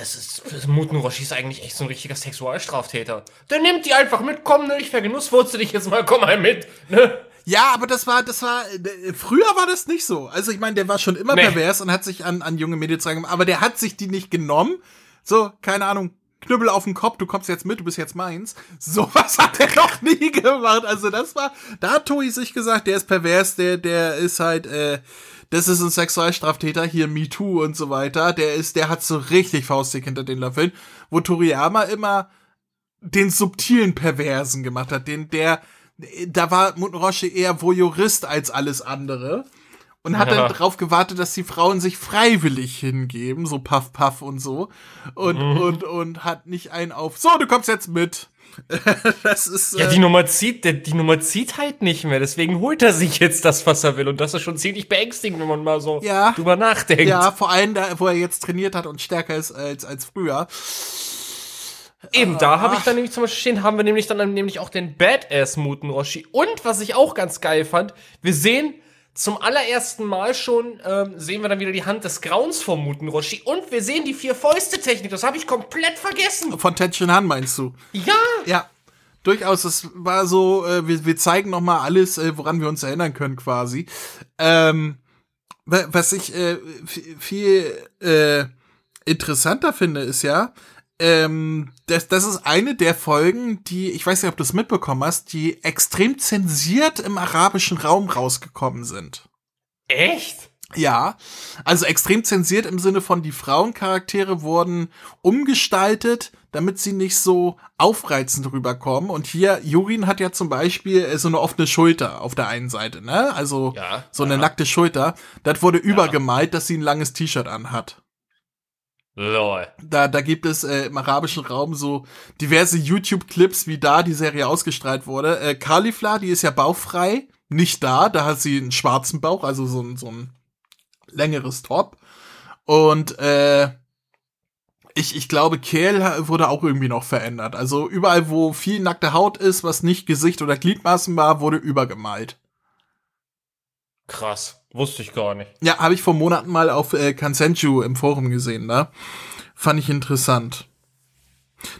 Speaker 2: Es ist, Muten Roshi ist eigentlich echt so ein richtiger Sexualstraftäter. Der nimmt die einfach mit, komm, ne, ich vergenusswurze dich jetzt mal, komm mal mit, ne?
Speaker 1: Ja, aber das war, das war, äh, früher war das nicht so. Also ich meine, der war schon immer
Speaker 2: Nee.
Speaker 1: pervers und hat sich an, an junge Mädels rangemacht, aber der hat sich die nicht genommen. So, keine Ahnung, Knüppel auf den Kopf, du kommst jetzt mit, du bist jetzt meins. Sowas hat er noch nie gemacht. Also das war, da hat Toei sich gesagt, der ist pervers, der, der ist halt, äh, das ist ein Sexualstraftäter, hier MeToo und so weiter. Der ist, der hat so richtig faustig hinter den Löffeln, wo Toriyama immer den subtilen Perversen gemacht hat, den der da war Muten Roshi eher Voyeurist als alles andere und hat
Speaker 2: Ja.
Speaker 1: dann drauf gewartet, dass die Frauen sich freiwillig hingeben, so Puff Puff und so und und und hat nicht einen auf so du kommst jetzt mit. das ist
Speaker 2: Ja,
Speaker 1: äh,
Speaker 2: die Nummer zieht, die Nummer zieht halt nicht mehr, deswegen holt er sich jetzt das, was er will. Und das ist schon ziemlich beängstigend, wenn man mal so
Speaker 1: Ja.
Speaker 2: drüber nachdenkt.
Speaker 1: ja, vor allem da, wo er jetzt trainiert hat und stärker ist als als früher.
Speaker 2: Eben, da habe ich dann nämlich zum Beispiel stehen, haben wir nämlich dann nämlich auch den Badass Muten Roshi. Und was ich auch ganz geil fand, wir sehen zum allerersten Mal schon, ähm, sehen wir dann wieder die Hand des Grauens vom Muten Roshi. Und wir sehen die Vier-Fäuste-Technik, das habe ich komplett vergessen.
Speaker 1: Von Tenshin Han meinst du?
Speaker 2: Ja,
Speaker 1: Ja, durchaus. Es war so, äh, wir, wir zeigen noch mal alles, äh, woran wir uns erinnern können, quasi. Ähm, wa- was ich äh, viel äh, interessanter finde, ist ja, ähm, das, das ist eine der Folgen, die, ich weiß nicht, ob du es mitbekommen hast, die extrem zensiert im arabischen Raum rausgekommen sind.
Speaker 2: echt?
Speaker 1: Ja, also extrem zensiert im Sinne von die Frauencharaktere wurden umgestaltet, damit sie nicht so aufreizend rüberkommen. Und hier, Jurin hat ja zum Beispiel äh, so eine offene Schulter auf der einen Seite, ne? Also
Speaker 2: Ja,
Speaker 1: so eine
Speaker 2: ja.
Speaker 1: nackte Schulter. Das wurde übergemalt, dass sie ein langes T-Shirt anhat.
Speaker 2: Lol.
Speaker 1: Da, da gibt es äh, im arabischen Raum so diverse YouTube-Clips, wie da die Serie ausgestrahlt wurde. Äh, Caulifla, die ist ja bauchfrei, nicht da. Da hat sie einen schwarzen Bauch, also so ein, so ein längeres Top. Und äh, ich, ich glaube, Kehl wurde auch irgendwie noch verändert. Also überall, wo viel nackte Haut ist, was nicht Gesicht oder Gliedmaßen war, wurde übergemalt.
Speaker 2: Krass, wusste ich gar nicht.
Speaker 1: Ja, habe ich vor Monaten mal auf äh, Kansenju im Forum gesehen, ne? Fand ich interessant.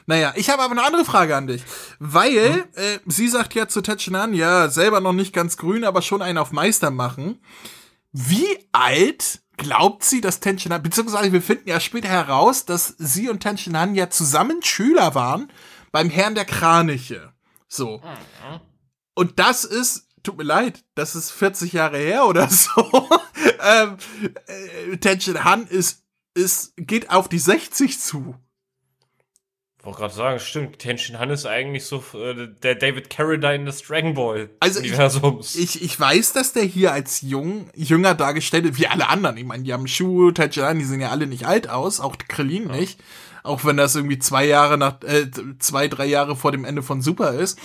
Speaker 1: Naja, ich habe aber eine andere Frage an dich. Weil, hm? äh, sie sagt ja zu Tetsunan, ja, selber noch nicht ganz grün, aber schon einen auf Meister machen. Wie alt glaubt sie, dass Tenshinhan, beziehungsweise wir finden ja später heraus, dass sie und Tenshinhan ja zusammen Schüler waren beim Herrn der Kraniche. So. Mhm. Und das ist, tut mir leid, das ist 40 Jahre her oder so. ähm, äh, Tenshinhan ist, ist, geht auf die 60 zu
Speaker 2: wollte gerade sagen, stimmt. Tenshin Han ist eigentlich so äh, der David Carradine des Dragon Ball
Speaker 1: also Universums. Ich, ich, ich weiß, dass der hier als jung, jünger dargestellt wird, wie alle anderen. Ich meine, die haben Shu, Tenshin Han, die sehen ja alle nicht alt aus, auch Krillin ja. nicht. Auch wenn das irgendwie zwei Jahre nach, äh, zwei, drei Jahre vor dem Ende von Super ist.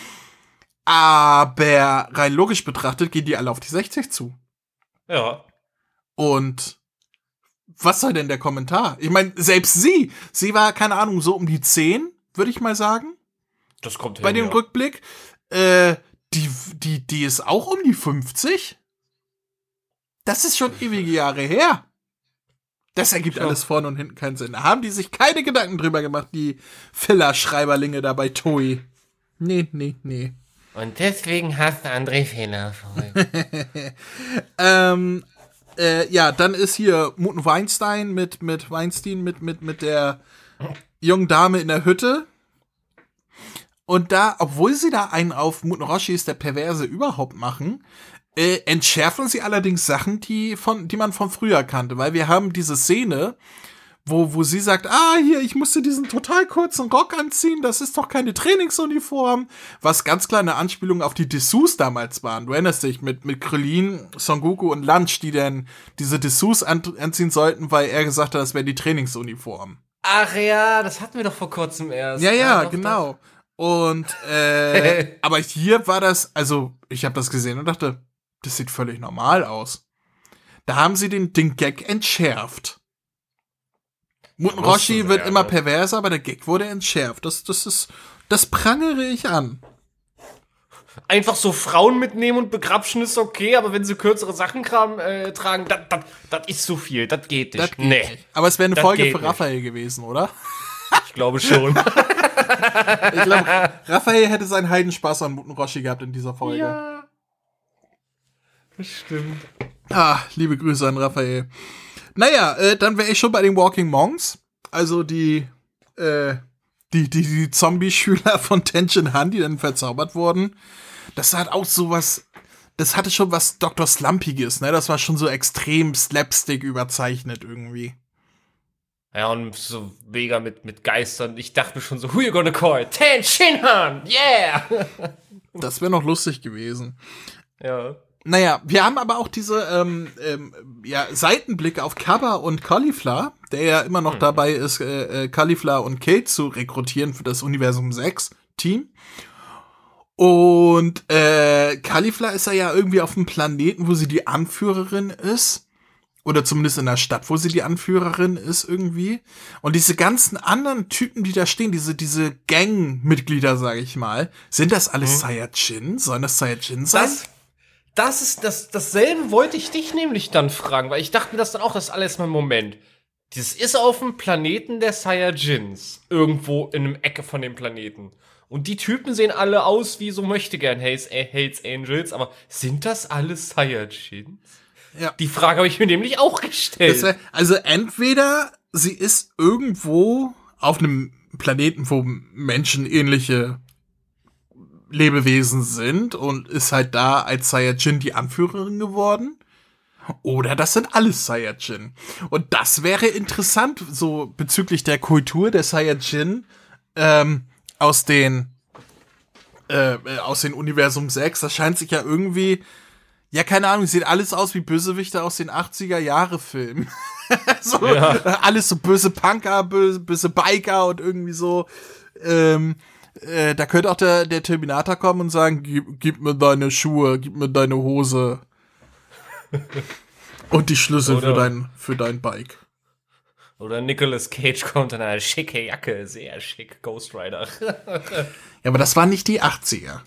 Speaker 1: Aber rein logisch betrachtet gehen die alle auf die 60 zu.
Speaker 2: Ja.
Speaker 1: Und was soll denn der Kommentar? Ich meine, selbst sie, sie war, keine Ahnung, so um die 10, würde ich mal sagen.
Speaker 2: Das kommt hin,
Speaker 1: Bei dem
Speaker 2: ja.
Speaker 1: Rückblick. Äh, die, die, die ist auch um die 50. Das ist schon ewige Jahre her. Das ergibt ja. alles vorne und hinten keinen Sinn. Da haben die sich keine Gedanken drüber gemacht, die Filler-Schreiberlinge da bei Toei. Nee, nee, nee.
Speaker 2: Und deswegen hast du André Fehler.
Speaker 1: ähm, äh, ja, dann ist hier Muten Weinstein mit, mit Weinstein, mit, mit, mit der jungen Dame in der Hütte. Und da, obwohl sie da einen auf Muten Roshi ist der Perverse überhaupt machen, äh, entschärfen sie allerdings Sachen, die von, die man von früher kannte, weil wir haben diese Szene, wo, wo sie sagt, ah, hier, ich musste diesen total kurzen Rock anziehen, das ist doch keine Trainingsuniform, was ganz klar eine Anspielung auf die Dessous damals waren. Du erinnerst dich mit, mit Krillin, Son Goku und Lunch, die dann diese Dessous an, anziehen sollten, weil er gesagt hat, das wäre die Trainingsuniform.
Speaker 2: Ach ja, das hatten wir doch vor kurzem erst.
Speaker 1: Ja, ja, ja genau. Doch. Und, äh, aber hier war das, also, ich habe das gesehen und dachte, das sieht völlig normal aus. Da haben sie den, den Gag entschärft. Muten Roshi wird immer perverser, aber der Gag wurde entschärft. Das, das ist, das prangere ich an.
Speaker 2: Einfach so Frauen mitnehmen und begrapschen ist okay, aber wenn sie kürzere Sachen kram, äh, tragen, das ist zu viel, das geht nicht. Das geht nee. Nicht.
Speaker 1: Aber es wäre eine das Folge für Raphael nicht. gewesen, oder?
Speaker 2: Ich glaube schon.
Speaker 1: ich glaube, Raphael hätte seinen Heidenspaß an Muten Roshi gehabt in dieser Folge.
Speaker 2: Ja. Das stimmt.
Speaker 1: Ah, liebe Grüße an Raphael. Naja, äh, dann wäre ich schon bei den Walking Monks. Also die, äh, die, die, die Zombie-Schüler von Tenshin Han, die dann verzaubert wurden. Das hat auch so was, das hatte schon was Dr. Slumpiges, ne? Das war schon so extrem Slapstick überzeichnet irgendwie.
Speaker 2: Ja, und so mega mit, mit Geistern. Ich dachte mir schon so, who you gonna call? Tenshin Han, yeah!
Speaker 1: das wäre noch lustig gewesen.
Speaker 2: Ja.
Speaker 1: Naja, wir haben aber auch diese ähm, ähm, ja, Seitenblicke auf Kaba und Caulifla, der ja immer noch mhm. dabei ist, äh, äh, Caulifla und Kate zu rekrutieren für das Universum 6 Team. Und äh, Caulifla ist ja irgendwie auf dem Planeten, wo sie die Anführerin ist. Oder zumindest in der Stadt, wo sie die Anführerin ist irgendwie. Und diese ganzen anderen Typen, die da stehen, diese, diese Gang-Mitglieder, sage ich mal, sind das alles mhm. Saiyajin? Sollen das Saiyajin sein?
Speaker 2: Das das ist das, dasselbe wollte ich dich nämlich dann fragen, weil ich dachte mir das dann auch, das ist alles mal Moment. Dieses ist auf dem Planeten der Saiyajins. Irgendwo in einem Ecke von dem Planeten. Und die Typen sehen alle aus wie so möchte gern Hates, Hates Angels, aber sind das alles Saiyajins? Ja. Die Frage habe ich mir nämlich auch gestellt.
Speaker 1: Wär, also entweder sie ist irgendwo auf einem Planeten, wo Menschen ähnliche Lebewesen sind und ist halt da als Saiyajin die Anführerin geworden. Oder das sind alles Saiyajin. Und das wäre interessant, so bezüglich der Kultur der Saiyajin ähm, aus den äh, aus den Universum 6. Das scheint sich ja irgendwie, ja, keine Ahnung, sieht alles aus wie Bösewichte aus den 80er Jahre Filmen. so, ja. Alles so böse Punker, böse, böse Biker und irgendwie so. Ähm, äh, da könnte auch der, der Terminator kommen und sagen, gib, gib mir deine Schuhe, gib mir deine Hose. und die Schlüssel für dein, für dein Bike.
Speaker 2: Oder Nicolas Cage kommt in einer schicke Jacke, sehr schick, Ghost Rider.
Speaker 1: Ja, aber das waren nicht die 80er.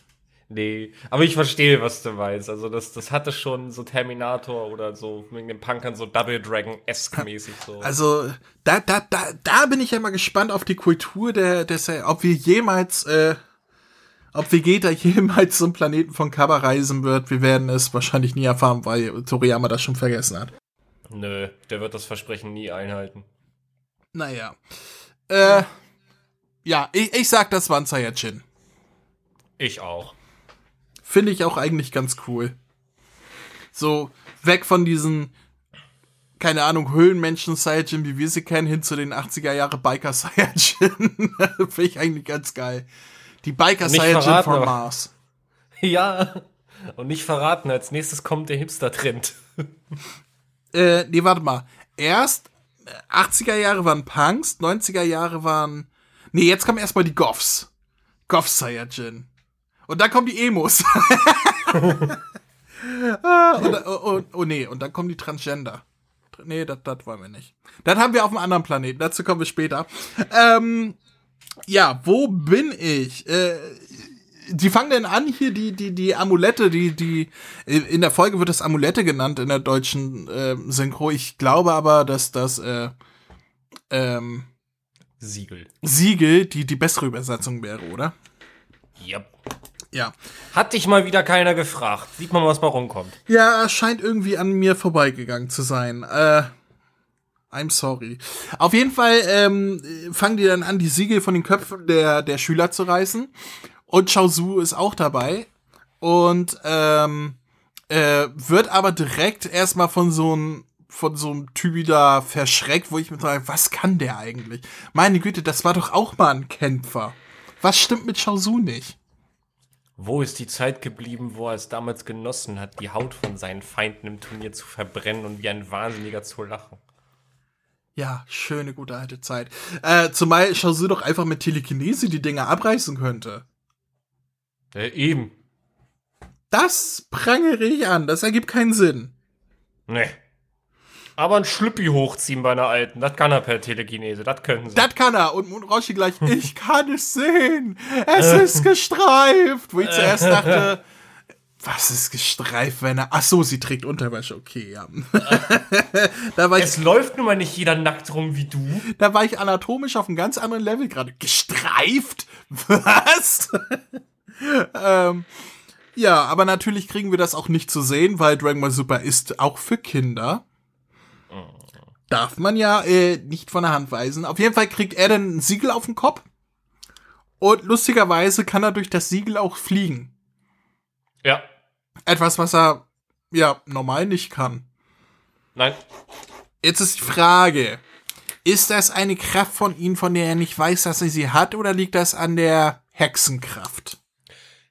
Speaker 2: Nee, aber ich verstehe, was du meinst. Also das, das hatte schon so Terminator oder so wegen den Punkern so Double Dragon-esque mäßig so.
Speaker 1: Also, da, da, da, da bin ich ja mal gespannt auf die Kultur der, Serie, ob wir jemals, äh, ob Vegeta jemals zum Planeten von Kaba reisen wird. Wir werden es wahrscheinlich nie erfahren, weil Toriyama das schon vergessen hat.
Speaker 2: Nö, der wird das Versprechen nie einhalten.
Speaker 1: Naja. Äh, ja, ich, ich sag, das war ein Saiyajin.
Speaker 2: Ich auch.
Speaker 1: Finde ich auch eigentlich ganz cool. So, weg von diesen, keine Ahnung, Höhlenmenschen Saiyajin, wie wir sie kennen, hin zu den 80er Jahre Biker Saiyajin. Finde ich eigentlich ganz geil. Die Biker Saiyajin von Mars.
Speaker 2: Ja. Und nicht verraten, als nächstes kommt der Hipster-Trend.
Speaker 1: Äh, nee, warte mal. Erst äh, 80er Jahre waren Punks, 90er Jahre waren. Nee, jetzt kommen erstmal die Goffs. Goff Saiyajin. Und dann kommen die Emos. ah, und, oh, oh, oh nee, und dann kommen die Transgender. Nee, das wollen wir nicht. Das haben wir auf einem anderen Planeten. Dazu kommen wir später. Ähm, ja, wo bin ich? Äh, die fangen denn an hier die die die Amulette, die die in der Folge wird das Amulette genannt in der deutschen äh, Synchro. Ich glaube aber, dass das äh, ähm,
Speaker 2: Siegel.
Speaker 1: Siegel die die bessere Übersetzung wäre, oder?
Speaker 2: Yep.
Speaker 1: Ja.
Speaker 2: Hat dich mal wieder keiner gefragt. Sieht man, was mal rumkommt.
Speaker 1: Ja, scheint irgendwie an mir vorbeigegangen zu sein. Äh, I'm sorry. Auf jeden Fall ähm, fangen die dann an, die Siegel von den Köpfen der, der Schüler zu reißen. Und Chaozu ist auch dabei. Und ähm, äh, wird aber direkt erstmal von so einem von so einem Typi da verschreckt, wo ich mir sage, was kann der eigentlich? Meine Güte, das war doch auch mal ein Kämpfer. Was stimmt mit Chaozu nicht?
Speaker 2: Wo ist die Zeit geblieben, wo er es damals genossen hat, die Haut von seinen Feinden im Turnier zu verbrennen und wie ein Wahnsinniger zu lachen?
Speaker 1: Ja, schöne, gute alte Zeit. Äh, zumal Chaozu doch einfach mit Telekinese die Dinger abreißen könnte.
Speaker 2: Äh, eben.
Speaker 1: Das prangere ich an. Das ergibt keinen Sinn.
Speaker 2: Nee. Aber ein Schlüppi hochziehen bei einer Alten, das kann er per Telekinese, das können sie.
Speaker 1: Das kann er. Und Roshi gleich, ich kann es sehen. Es ist gestreift. Wo ich zuerst dachte, was ist gestreift, wenn er. Ach so, sie trägt Unterwäsche. Okay, ja. da, war ich,
Speaker 2: es läuft nun mal nicht jeder nackt rum wie du.
Speaker 1: da war ich anatomisch auf einem ganz anderen Level gerade. Gestreift? Was? ähm, ja, aber natürlich kriegen wir das auch nicht zu sehen, weil Dragon Ball Super ist auch für Kinder. Darf man ja äh, nicht von der Hand weisen. Auf jeden Fall kriegt er dann ein Siegel auf den Kopf. Und lustigerweise kann er durch das Siegel auch fliegen.
Speaker 2: Ja.
Speaker 1: Etwas, was er ja normal nicht kann.
Speaker 2: Nein.
Speaker 1: Jetzt ist die Frage, ist das eine Kraft von ihm, von der er nicht weiß, dass er sie hat, oder liegt das an der Hexenkraft?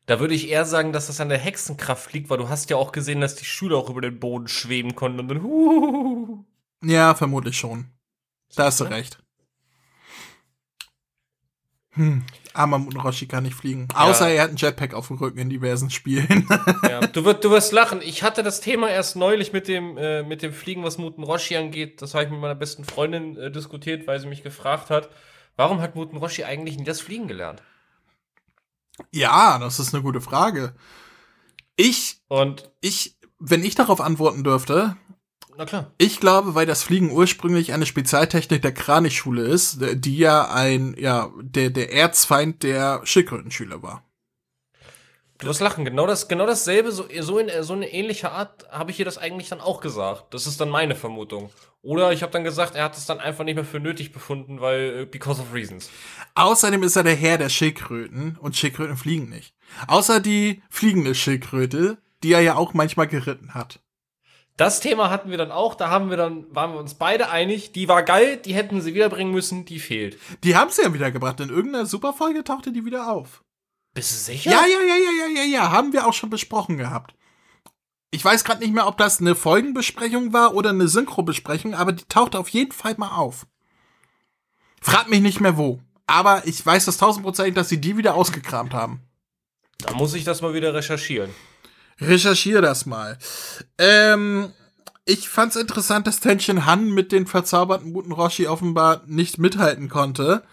Speaker 2: Da würde ich eher sagen, dass das an der Hexenkraft liegt, weil du hast ja auch gesehen, dass die Schüler auch über den Boden schweben konnten und dann huhuhu.
Speaker 1: Ja, vermutlich schon. Da hast du recht. Hm, armer Roshi kann nicht fliegen. Außer er hat einen Jetpack auf dem Rücken in diversen Spielen.
Speaker 2: Ja, du, wirst, du wirst lachen. Ich hatte das Thema erst neulich mit dem, äh, mit dem Fliegen, was Muten Roshi angeht. Das habe ich mit meiner besten Freundin äh, diskutiert, weil sie mich gefragt hat, warum hat Muten Roshi eigentlich nie das Fliegen gelernt?
Speaker 1: ja, das ist eine gute Frage. Ich,
Speaker 2: Und,
Speaker 1: ich, wenn ich darauf antworten dürfte,
Speaker 2: na klar.
Speaker 1: Ich glaube, weil das Fliegen ursprünglich eine Spezialtechnik der Kranichschule ist, die ja ein, ja, der, der Erzfeind der Schildkrötenschüler war.
Speaker 2: Du wirst lachen. Genau, das, genau dasselbe, so, so in so eine ähnliche Art habe ich hier das eigentlich dann auch gesagt. Das ist dann meine Vermutung. Oder ich habe dann gesagt, er hat es dann einfach nicht mehr für nötig befunden, weil, äh, because of reasons.
Speaker 1: Außerdem ist er der Herr der Schildkröten und Schildkröten fliegen nicht. Außer die fliegende Schildkröte, die er ja auch manchmal geritten hat.
Speaker 2: Das Thema hatten wir dann auch, da haben wir dann, waren wir uns beide einig, die war geil, die hätten sie wiederbringen müssen, die fehlt.
Speaker 1: Die haben sie ja wieder gebracht. In irgendeiner Superfolge tauchte die wieder auf.
Speaker 2: Bist du sicher?
Speaker 1: Ja, ja, ja, ja, ja, ja, ja. Haben wir auch schon besprochen gehabt. Ich weiß gerade nicht mehr, ob das eine Folgenbesprechung war oder eine Synchrobesprechung, aber die tauchte auf jeden Fall mal auf. Frag mich nicht mehr wo. Aber ich weiß das tausendprozentig, dass sie die wieder ausgekramt haben.
Speaker 2: Da muss ich das mal wieder recherchieren.
Speaker 1: Recherchiere das mal. Ähm, ich fand's interessant, dass Tenshin Han mit den verzauberten guten Roshi offenbar nicht mithalten konnte.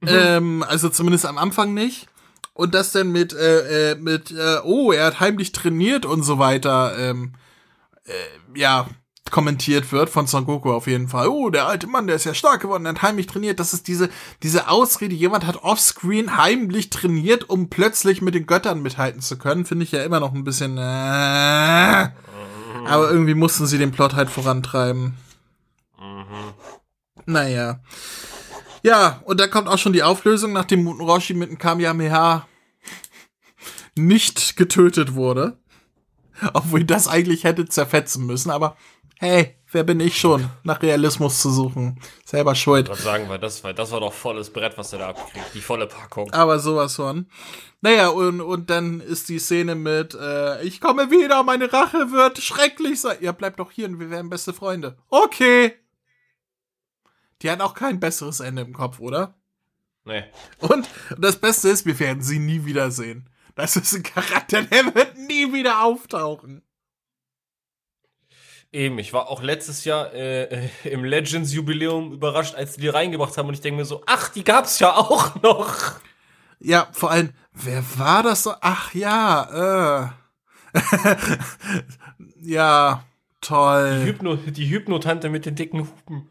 Speaker 1: Mhm. Ähm, also zumindest am Anfang nicht. Und das dann mit, äh, äh, mit, äh, oh, er hat heimlich trainiert und so weiter, ähm, äh, ja, kommentiert wird von Son Goku auf jeden Fall. Oh, der alte Mann, der ist ja stark geworden, der hat heimlich trainiert. Das ist diese, diese Ausrede, jemand hat offscreen heimlich trainiert, um plötzlich mit den Göttern mithalten zu können, finde ich ja immer noch ein bisschen, äh, aber irgendwie mussten sie den Plot halt vorantreiben. Mhm. Naja. Ja, und da kommt auch schon die Auflösung, nachdem Muten Roshi mit dem Kamehameha nicht getötet wurde. Obwohl das eigentlich hätte zerfetzen müssen, aber hey, wer bin ich schon, nach Realismus zu suchen? Selber schuld.
Speaker 2: Was sagen wir, das war, das war doch volles Brett, was er da abkriegt, die volle Packung.
Speaker 1: Aber sowas von. Naja, und, und dann ist die Szene mit, äh, ich komme wieder, meine Rache wird schrecklich sein. Ja, bleibt doch hier und wir werden beste Freunde. Okay. Die hat auch kein besseres Ende im Kopf, oder?
Speaker 2: Nee.
Speaker 1: Und das Beste ist, wir werden sie nie wiedersehen. Das ist ein Charakter, der wird nie wieder auftauchen.
Speaker 2: Eben, ich war auch letztes Jahr äh, im Legends Jubiläum überrascht, als die die reingebracht haben und ich denke mir so, ach, die gab's ja auch noch.
Speaker 1: Ja, vor allem, wer war das so? Ach ja, äh. ja, toll.
Speaker 2: Die, Hypno, die Hypnotante mit den dicken Hupen.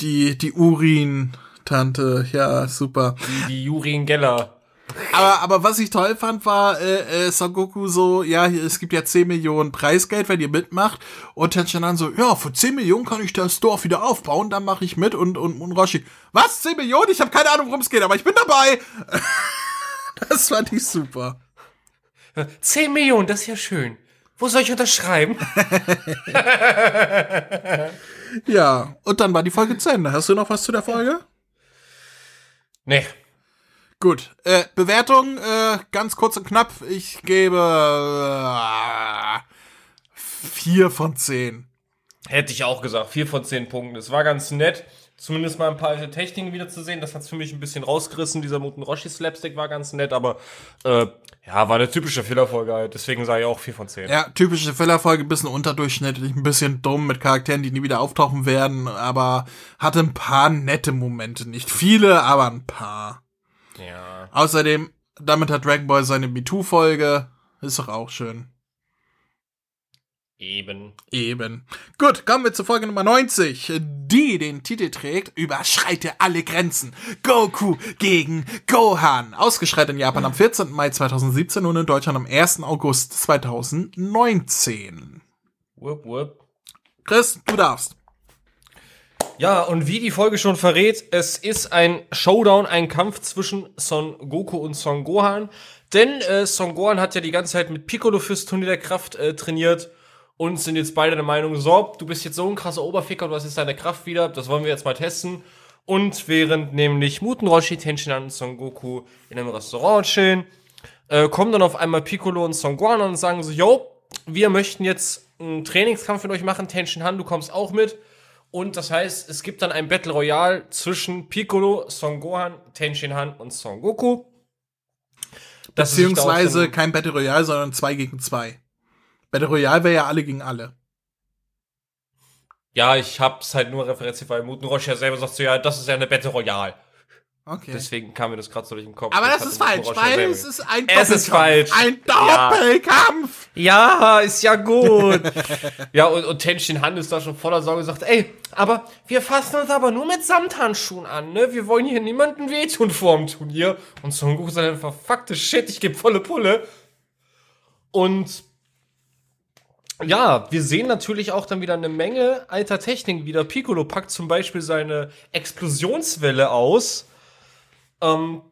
Speaker 1: Die, die Urin-Tante, ja, super.
Speaker 2: Die, die Urin Geller.
Speaker 1: Aber, aber was ich toll fand, war äh, äh, Son Goku so, ja, es gibt ja 10 Millionen Preisgeld, wenn ihr mitmacht. Und Tenshin dann so, ja, für 10 Millionen kann ich das Dorf wieder aufbauen, dann mache ich mit. Und, und, und Roshi, was, 10 Millionen? Ich habe keine Ahnung, worum es geht, aber ich bin dabei. das fand ich super.
Speaker 2: 10 Millionen, das ist ja schön. Wo soll ich unterschreiben?
Speaker 1: ja, und dann war die Folge zu Ende. Hast du noch was zu der Folge?
Speaker 2: Nee.
Speaker 1: Gut, äh, Bewertung, äh, ganz kurz und knapp. Ich gebe äh, vier von zehn.
Speaker 2: Hätte ich auch gesagt, vier von zehn Punkten. Es war ganz nett, zumindest mal ein paar alte Techniken wieder zu sehen. Das hat's für mich ein bisschen rausgerissen. Dieser Muten Roshi Slapstick war ganz nett, aber äh, ja, war eine typische Fillerfolge halt. Deswegen sage ich auch vier von zehn.
Speaker 1: Ja, typische Fillerfolge, ein bisschen unterdurchschnittlich, ein bisschen dumm mit Charakteren, die nie wieder auftauchen werden, aber hatte ein paar nette Momente. Nicht viele, aber ein paar.
Speaker 2: Ja.
Speaker 1: Außerdem, damit hat Dragon Ball seine MeToo-Folge. Ist doch auch schön.
Speaker 2: Eben.
Speaker 1: Eben. Gut, kommen wir zur Folge Nummer 90, die den Titel trägt Überschreite alle Grenzen. Goku gegen Gohan. Ausgeschreit in Japan am 14. Mai 2017 und in Deutschland am 1. August 2019.
Speaker 2: Wupp, wupp.
Speaker 1: Chris, du darfst.
Speaker 2: Ja, und wie die Folge schon verrät, es ist ein Showdown, ein Kampf zwischen Son Goku und Son Gohan. Denn äh, Son Gohan hat ja die ganze Zeit mit Piccolo fürs Turnier der Kraft äh, trainiert und sind jetzt beide der Meinung, so, du bist jetzt so ein krasser Oberficker, du hast jetzt deine Kraft wieder, das wollen wir jetzt mal testen. Und während nämlich Muten Roshi, Tenshinhan und Son Goku in einem Restaurant chillen, äh, kommen dann auf einmal Piccolo und Son Gohan und sagen so, yo, wir möchten jetzt einen Trainingskampf mit euch machen, Tenshinhan, du kommst auch mit. Und das heißt, es gibt dann ein Battle Royale zwischen Piccolo, Son Gohan, Tenshin Han und Son Goku.
Speaker 1: Das Beziehungsweise kein Battle Royale, sondern zwei gegen zwei. Battle Royale wäre ja alle gegen alle.
Speaker 2: Ja, ich hab's halt nur referenziert, weil Muten Roche ja selber sagt so, ja, das ist ja eine Battle Royale.
Speaker 1: Okay.
Speaker 2: Deswegen kam mir das gerade so durch den Kopf.
Speaker 1: Aber das, das ist falsch, weil es ist ein Doppelkampf.
Speaker 2: Es ist falsch.
Speaker 1: Ein Doppelkampf.
Speaker 2: Ja, ist ja gut. ja, und, und Tenshin Han ist da schon voller Sorge und sagt, ey, aber wir fassen uns aber nur mit Samthandschuhen an, ne? Wir wollen hier niemanden wehtun vor dem Turnier. Und Son Goku sagt einfach, fuck the shit, ich geb volle Pulle. Und ja, wir sehen natürlich auch dann wieder eine Menge alter Techniken wieder. Piccolo packt zum Beispiel seine Explosionswelle aus ähm,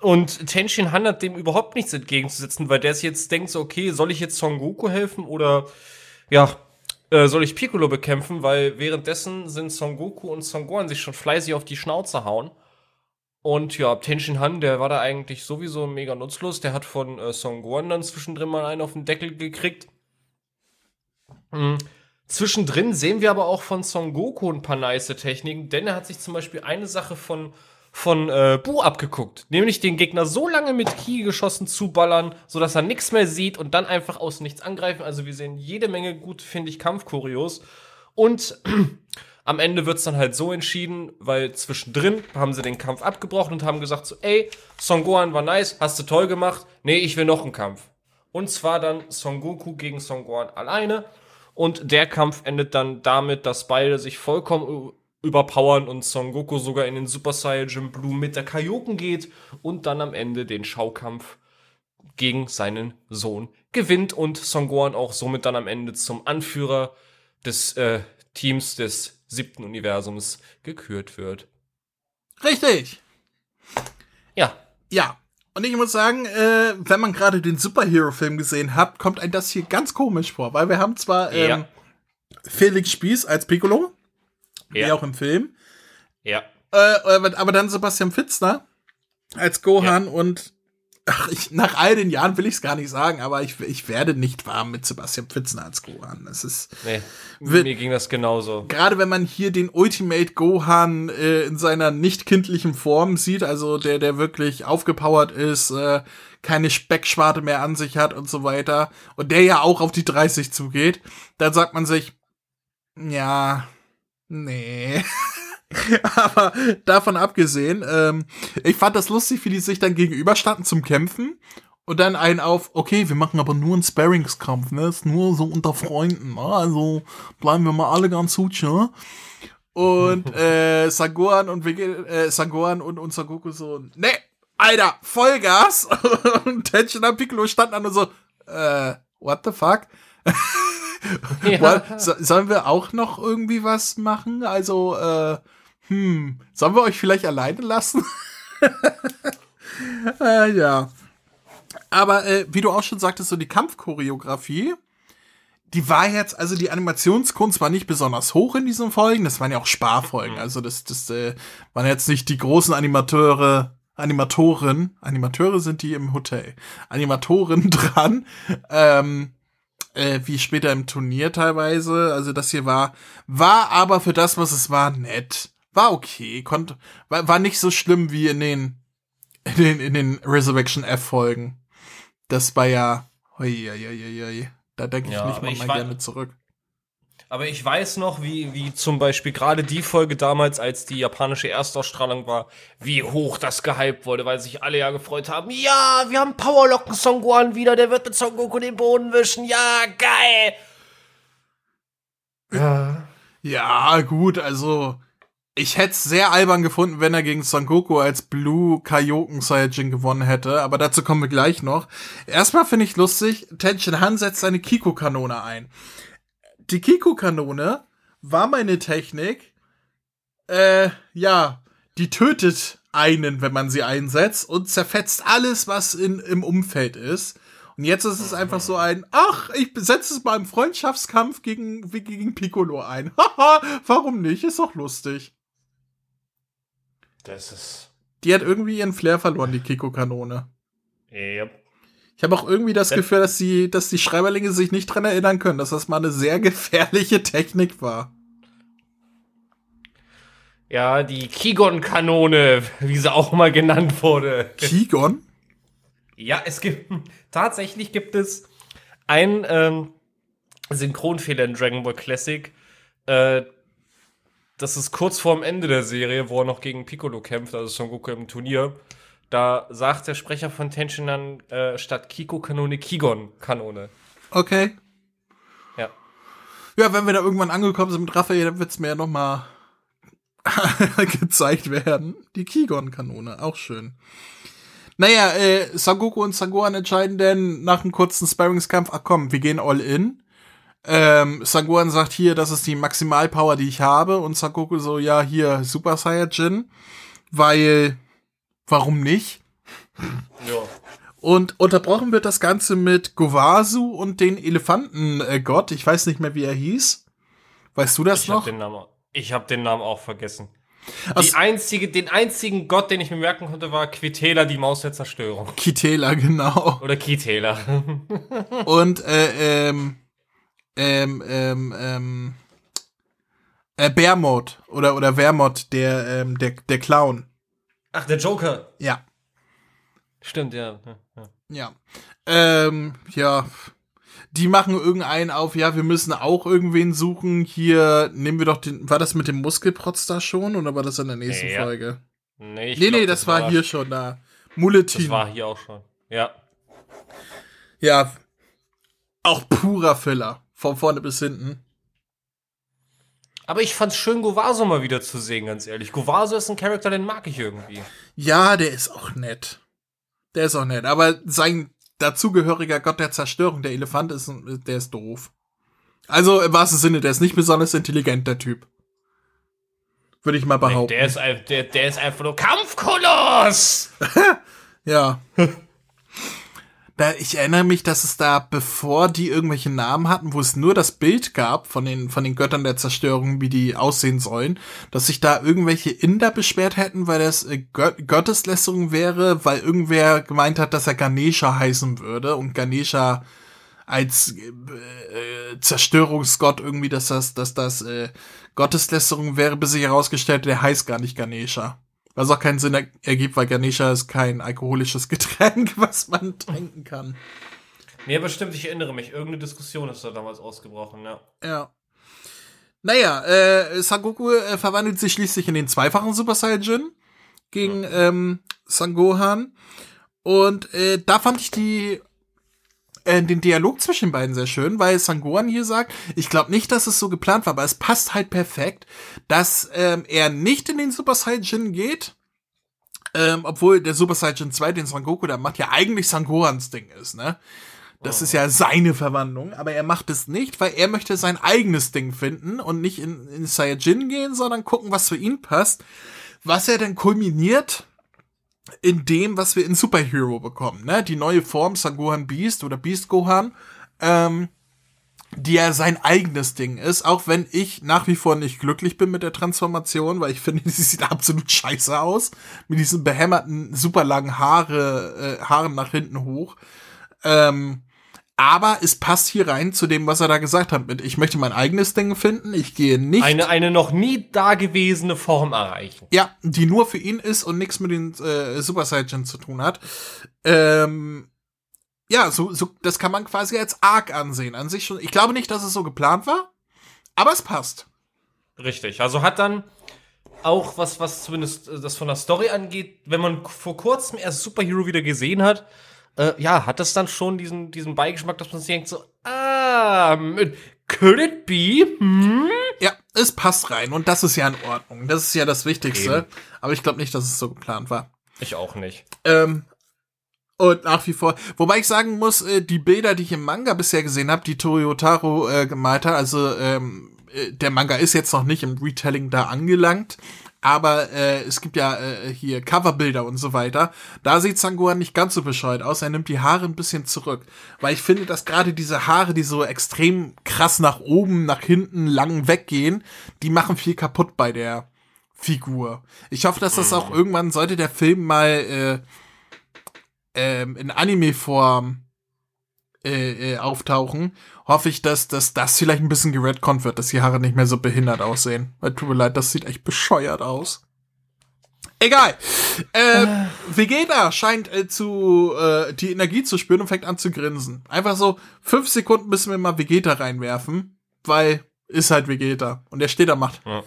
Speaker 2: und Tenshin Han hat dem überhaupt nichts entgegenzusetzen, weil der sich jetzt denkt so, okay, soll ich jetzt Son Goku helfen oder ja, äh, soll ich Piccolo bekämpfen? Weil währenddessen sind Son Goku und Son Gohan sich schon fleißig auf die Schnauze hauen. Und ja, Tenshin Han, der war da eigentlich sowieso mega nutzlos. Der hat von äh, Son Gohan dann zwischendrin mal einen auf den Deckel gekriegt. Mhm. Zwischendrin sehen wir aber auch von Son Goku ein paar nice Techniken, denn er hat sich zum Beispiel eine Sache von von äh, Bu abgeguckt. Nämlich den Gegner so lange mit Ki geschossen zuballern, sodass er nichts mehr sieht und dann einfach aus nichts angreifen. Also wir sehen jede Menge gut, finde ich, Kampfkurios. Und am Ende wird's dann halt so entschieden, weil zwischendrin haben sie den Kampf abgebrochen und haben gesagt so, ey, Son Gohan war nice, hast du toll gemacht. Nee, ich will noch einen Kampf. Und zwar dann Son Goku gegen Son Gohan alleine. Und der Kampf endet dann damit, dass beide sich vollkommen überpowern und Son Goku sogar in den Super Saiyan Blue mit der Kaioken geht und dann am Ende den Schaukampf gegen seinen Sohn gewinnt und Son Gohan auch somit dann am Ende zum Anführer des äh, Teams des siebten Universums gekürt wird.
Speaker 1: Richtig.
Speaker 2: Ja.
Speaker 1: Ja. Und ich muss sagen, äh, wenn man gerade den Superhero-Film gesehen hat, kommt einem das hier ganz komisch vor, weil wir haben zwar ähm,
Speaker 2: Ja.
Speaker 1: Felix Spieß als Piccolo, wie
Speaker 2: Ja.
Speaker 1: auch im Film,
Speaker 2: Ja.
Speaker 1: äh, aber aber dann Sebastian Fitzner als Gohan und ach, ich, nach all den Jahren will ich es gar nicht sagen, aber ich, ich werde nicht warm mit Sebastian Fitzner als Gohan. Das ist
Speaker 2: Nee.
Speaker 1: Wird-
Speaker 2: Mir ging das genauso.
Speaker 1: gerade wenn man hier den Ultimate Gohan äh, in seiner nicht kindlichen Form sieht, also der, der wirklich aufgepowert ist, äh, keine Speckschwarte mehr an sich hat und so weiter, und der ja auch auf die 30 zugeht, dann sagt man sich, ja, nee. Aber davon abgesehen, ähm, ich fand das lustig, wie die sich dann gegenüberstanden zum Kämpfen und dann einen auf, okay, wir machen aber nur einen Sparringskampf, ne? Ist nur so unter Freunden, ne? Also bleiben wir mal alle ganz gut, ne? Und äh, Sangohan und Vege äh, Sangohan und, und Sangoku so, ne, Alter, Vollgas! und Tenshinhan Piccolo standen dann und so, äh, what the fuck? So, sollen wir auch noch irgendwie was machen? Also, äh, hm, sollen wir euch vielleicht alleine lassen? äh, ja. Aber äh, wie du auch schon sagtest, so die Kampfchoreografie, die war jetzt, also die Animationskunst war nicht besonders hoch in diesen Folgen. Das waren ja auch Sparfolgen. Also das, das äh, waren jetzt nicht die großen Animateure, Animatoren, Animateure sind die im Hotel, Animatoren dran. Ähm, äh, wie später im Turnier teilweise. Also das hier war, war aber für das, was es war, nett. War okay, konnte, war, war nicht so schlimm wie in den, in den, in den Resurrection F Folgen. Das war ja, hui, hui, hui, hui. da denke ich
Speaker 2: Ja,
Speaker 1: nicht mal,
Speaker 2: ich
Speaker 1: mal
Speaker 2: war-
Speaker 1: gerne zurück.
Speaker 2: Aber ich weiß noch, wie, wie zum Beispiel gerade die Folge damals, als die japanische Erstausstrahlung war, wie hoch das gehypt wurde, weil sich alle ja gefreut haben. Ja, wir haben Powerlocken Son Gohan wieder, der wird mit Son Goku den Boden wischen. Ja, geil. Ja.
Speaker 1: Ja, gut, also ich hätte es sehr albern gefunden, wenn er gegen Son Goku als Blue Kaioken Saiyajin gewonnen hätte, aber dazu kommen wir gleich noch. Erstmal finde ich lustig, Tenshin Han setzt seine Kiko-Kanone ein. Die Kiko-Kanone war meine Technik, äh, ja, die tötet einen, wenn man sie einsetzt und zerfetzt alles, was in, im Umfeld ist. Und jetzt ist es einfach so ein, ach, ich setze es mal im Freundschaftskampf gegen, gegen Piccolo ein. Haha, warum nicht? Ist doch lustig.
Speaker 2: Das ist.
Speaker 1: Die hat irgendwie ihren Flair verloren, die Kiko-Kanone.
Speaker 2: Yep.
Speaker 1: Ich habe auch irgendwie das. Gefühl, dass die, dass die Schreiberlinge sich nicht dran erinnern können, dass das mal eine sehr gefährliche Technik war.
Speaker 2: Ja, die Kigon-Kanone, wie sie auch mal genannt wurde.
Speaker 1: Kigon?
Speaker 2: Ja, es gibt tatsächlich gibt es einen ähm, Synchronfehler in Dragon Ball Classic. Äh, das ist kurz vorm Ende der Serie, wo er noch gegen Piccolo kämpft, also Son Goku im Turnier. Da sagt der Sprecher von Tenshinhan äh, statt Kiko-Kanone Kigon-Kanone.
Speaker 1: Okay.
Speaker 2: Ja.
Speaker 1: Ja, wenn wir da irgendwann angekommen sind mit Raphael, dann wird's mir ja noch mal gezeigt werden. Die Kigon-Kanone, auch schön. Naja, äh, Sangoku und Sangohan entscheiden denn nach einem kurzen Sparringskampf, ach komm, wir gehen all in. Ähm, Sangohan sagt hier, das ist die Maximalpower, die ich habe. Und Sangoku so, ja, hier, Super Saiyajin. Weil, warum nicht?
Speaker 2: Ja.
Speaker 1: Und unterbrochen wird das Ganze mit Gowasu und den Elefantengott. Ich weiß nicht mehr, wie er hieß. Weißt du das
Speaker 2: Ich
Speaker 1: noch?
Speaker 2: hab den Namen, ich hab den Namen auch vergessen. Die einzige, den einzigen Gott, den ich mir merken konnte, war Quitela, die Maus der Zerstörung.
Speaker 1: Kitela, genau.
Speaker 2: Oder Kitela.
Speaker 1: Und äh, ähm, ähm, ähm, ähm, äh, Bearmod oder oder Wermod, der ähm, der der Clown.
Speaker 2: Ach, der Joker.
Speaker 1: Ja.
Speaker 2: Stimmt, ja. ja, ja.
Speaker 1: Ja. Ähm, ja. Die machen irgendeinen auf, ja, wir müssen auch irgendwen suchen. Hier nehmen wir doch den. War das mit dem Muskelprotz da schon oder war das in der nächsten
Speaker 2: Ja.
Speaker 1: Folge?
Speaker 2: Nee, ich
Speaker 1: Nee,
Speaker 2: glaub,
Speaker 1: nee, das, war hier schon da. Muletin.
Speaker 2: Das war hier auch schon. Ja.
Speaker 1: Ja. Auch purer Filler. Von vorne bis hinten.
Speaker 2: Aber ich fand's schön, Govaso mal wieder zu sehen, ganz ehrlich. Govaso ist ein Charakter, den mag ich irgendwie.
Speaker 1: Ja, der ist auch nett. Der ist auch nett. Aber sein dazugehöriger Gott der Zerstörung, der Elefant, ist, der ist doof. Also im wahrsten Sinne, der ist nicht besonders intelligent, der Typ. Würde ich mal behaupten.
Speaker 2: der, ist, ein- der, der ist einfach nur Kampfkoloss!
Speaker 1: Ja. Da, ich erinnere mich, dass es da, bevor die irgendwelche Namen hatten, wo es nur das Bild gab von den, von den Göttern der Zerstörung, wie die aussehen sollen, dass sich da irgendwelche Inder beschwert hätten, weil das äh, Gö Gotteslästerung wäre, weil irgendwer gemeint hat, dass er Ganesha heißen würde und Ganesha als äh, äh, Zerstörungsgott irgendwie, dass das, dass das äh, Gotteslästerung wäre, bis sich herausgestellt, der heißt gar nicht Ganesha. Was auch keinen Sinn er ergibt, weil Ganesha ist kein alkoholisches Getränk, was man trinken kann.
Speaker 2: Nee, aber stimmt, ich erinnere mich. Irgendeine Diskussion ist da damals ausgebrochen, ja.
Speaker 1: Ja. Naja, äh, Sangoku äh, verwandelt sich schließlich in den zweifachen Super Saiyajin gegen ähm, Sangohan. Und äh, da fand ich die äh, den Dialog zwischen den beiden sehr schön, weil Sangohan hier sagt, ich glaube nicht, dass es so geplant war, aber es passt halt perfekt, dass ähm, er nicht in den Super Saiyajin geht, ähm, obwohl der Super Saiyajin 2, den Sangoku da macht, ja eigentlich Sangohans Ding ist, ne? Das ist ja seine Verwandlung, aber er macht es nicht, weil er möchte sein eigenes Ding finden und nicht in, in Saiyajin gehen, sondern gucken, was für ihn passt. Was er dann kulminiert in dem, was wir in Superhero bekommen, ne? Die neue Form Sangohan Beast oder Beast Gohan, ähm, die ja sein eigenes Ding ist, auch wenn ich nach wie vor nicht glücklich bin mit der Transformation, weil ich finde, sie sieht absolut scheiße aus. Mit diesen behämmerten, super langen Haare, äh, Haaren nach hinten hoch. Ähm, aber es passt hier rein zu dem, was er da gesagt hat mit, ich möchte mein eigenes Ding finden, ich gehe nicht.
Speaker 2: Eine, eine noch nie dagewesene Form erreichen.
Speaker 1: Ja, die nur für ihn ist und nichts mit den äh, Super Saiyajin zu tun hat. Ähm, ja, so, so, das kann man quasi als Arc ansehen. An sich schon. Ich glaube nicht, dass es so geplant war, aber es passt.
Speaker 2: Richtig. Also hat dann auch was, was zumindest äh, das von der Story angeht, wenn man vor kurzem erst Superhero wieder gesehen hat, äh, ja, hat das dann schon diesen, diesen Beigeschmack, dass man sich denkt so, ah, could it be? Hm?
Speaker 1: Ja, es passt rein und das ist ja in Ordnung. Das ist ja das Wichtigste.
Speaker 2: Eben.
Speaker 1: Aber ich glaube nicht, dass es so geplant war.
Speaker 2: Ich auch nicht.
Speaker 1: Ähm, und nach wie vor, wobei ich sagen muss, äh, die Bilder, die ich im Manga bisher gesehen habe, die Toyotaro äh, gemalt hat, also ähm, äh, der Manga ist jetzt noch nicht im Retelling da angelangt, aber äh, es gibt ja äh, hier Coverbilder und so weiter. Da sieht Sangohan nicht ganz so bescheuert aus. Er nimmt die Haare ein bisschen zurück, weil ich finde, dass gerade diese Haare, die so extrem krass nach oben, nach hinten, lang weggehen, die machen viel kaputt bei der Figur. Ich hoffe, dass das auch irgendwann sollte der Film mal äh, ähm, in Anime-Form äh, äh, auftauchen, hoffe ich, dass, dass das vielleicht ein bisschen geredconnt wird, dass die Haare nicht mehr so behindert aussehen. Weil tut mir leid, das sieht echt bescheuert aus. Egal. Äh, Vegeta scheint äh, zu äh, die Energie zu spüren und fängt an zu grinsen. Einfach so fünf Sekunden müssen wir mal Vegeta reinwerfen, weil ist halt Vegeta. Und der steht da und macht.
Speaker 2: Ja.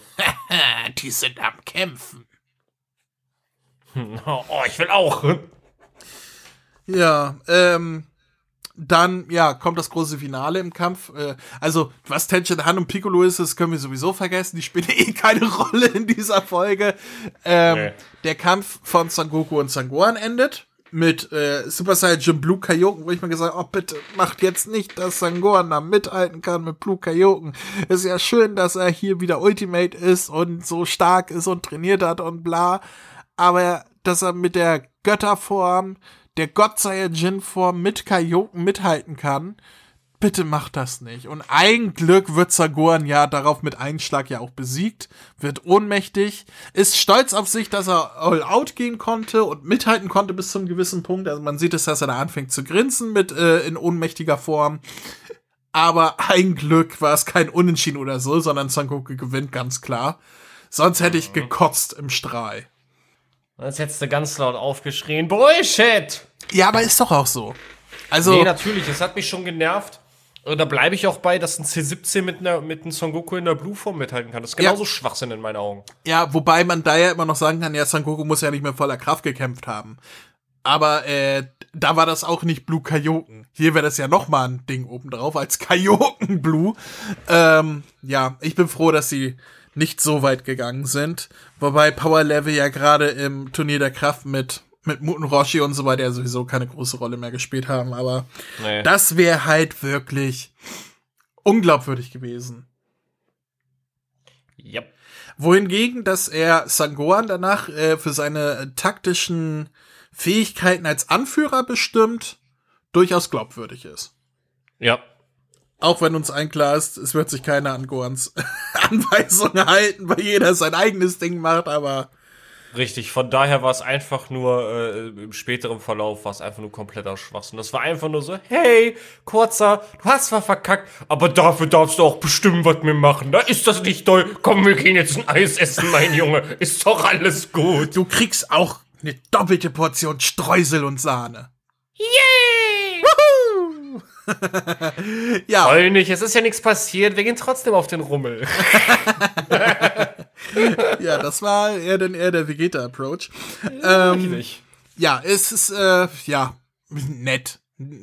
Speaker 1: die sind am Kämpfen.
Speaker 2: Oh, ich will auch.
Speaker 1: Ja, ähm, dann, ja, kommt das große Finale im Kampf. Äh, also, was Tenshin Han und Piccolo ist, das können wir sowieso vergessen. Die spielen eh keine Rolle in dieser Folge. Ähm,
Speaker 2: Nee.
Speaker 1: Der Kampf von Son Goku und Son Gohan endet mit äh, Super Saiyan Blue Kaioken, wo ich mir gesagt habe, oh bitte, macht jetzt nicht, dass Son Gohan da mithalten kann mit Blue Kaioken. Ist ja schön, dass er hier wieder Ultimate ist und so stark ist und trainiert hat und bla. Aber dass er mit der Götterform, der Gott Saiyajin Form mit Kaioken mithalten kann, bitte macht das nicht. Und ein Glück wird Sagohan ja darauf mit Einschlag ja auch besiegt, wird ohnmächtig, ist stolz auf sich, dass er all out gehen konnte und mithalten konnte bis zum gewissen Punkt. Also man sieht es, dass er da anfängt zu grinsen mit äh, in ohnmächtiger Form. Aber ein Glück war es kein Unentschieden oder so, sondern Son Goku gewinnt ganz klar. Sonst hätte ich gekotzt im Strahl.
Speaker 2: Jetzt hättest du ganz laut aufgeschrien, Bullshit!
Speaker 1: Ja, aber ist doch auch so. Also,
Speaker 2: Nee, natürlich, es hat mich schon genervt. Und da bleibe ich auch bei, dass ein C17 mit, einer, mit einem Son Goku in der Blue-Form mithalten kann. Das ist genauso
Speaker 1: Ja.
Speaker 2: Schwachsinn in meinen Augen.
Speaker 1: ja, wobei man da ja immer noch sagen kann, ja, Son Goku muss ja nicht mehr voller Kraft gekämpft haben. Aber äh, da war das auch nicht Blue Kaioken. Hier wäre das ja noch mal ein Ding obendrauf als Kaioken Blue. Ähm, ja, ich bin froh, dass sie nicht so weit gegangen sind. Wobei Power Level ja gerade im Turnier der Kraft mit mit Muten Roshi und so weiter ja sowieso keine große Rolle mehr gespielt haben. Aber
Speaker 2: Nee.
Speaker 1: das wäre halt wirklich unglaubwürdig gewesen.
Speaker 2: Yep.
Speaker 1: Wohingegen, dass er Sangoan danach äh, für seine taktischen Fähigkeiten als Anführer bestimmt, durchaus glaubwürdig ist.
Speaker 2: Ja.
Speaker 1: Auch wenn uns allen klar ist, es wird sich keiner an Goans Anweisungen halten, weil jeder sein eigenes Ding macht, aber
Speaker 2: Richtig, von daher war es einfach nur, äh, im späteren Verlauf war es einfach nur kompletter Schwachsinn. Das war einfach nur so, hey, kurzer, du hast zwar verkackt, aber dafür darfst du auch bestimmen, was wir machen. Da ist das nicht toll. Komm, wir gehen jetzt ein Eis essen, mein Junge. Ist doch alles gut.
Speaker 1: du kriegst auch eine doppelte Portion Streusel und Sahne.
Speaker 2: Yay!
Speaker 1: Ja,
Speaker 2: Heul nicht, es ist ja nichts passiert, wir gehen trotzdem auf den Rummel.
Speaker 1: ja, das war eher denn eher der Vegeta-Approach. Ähm,
Speaker 2: Richtig.
Speaker 1: ja, es ist, äh, ja, nett.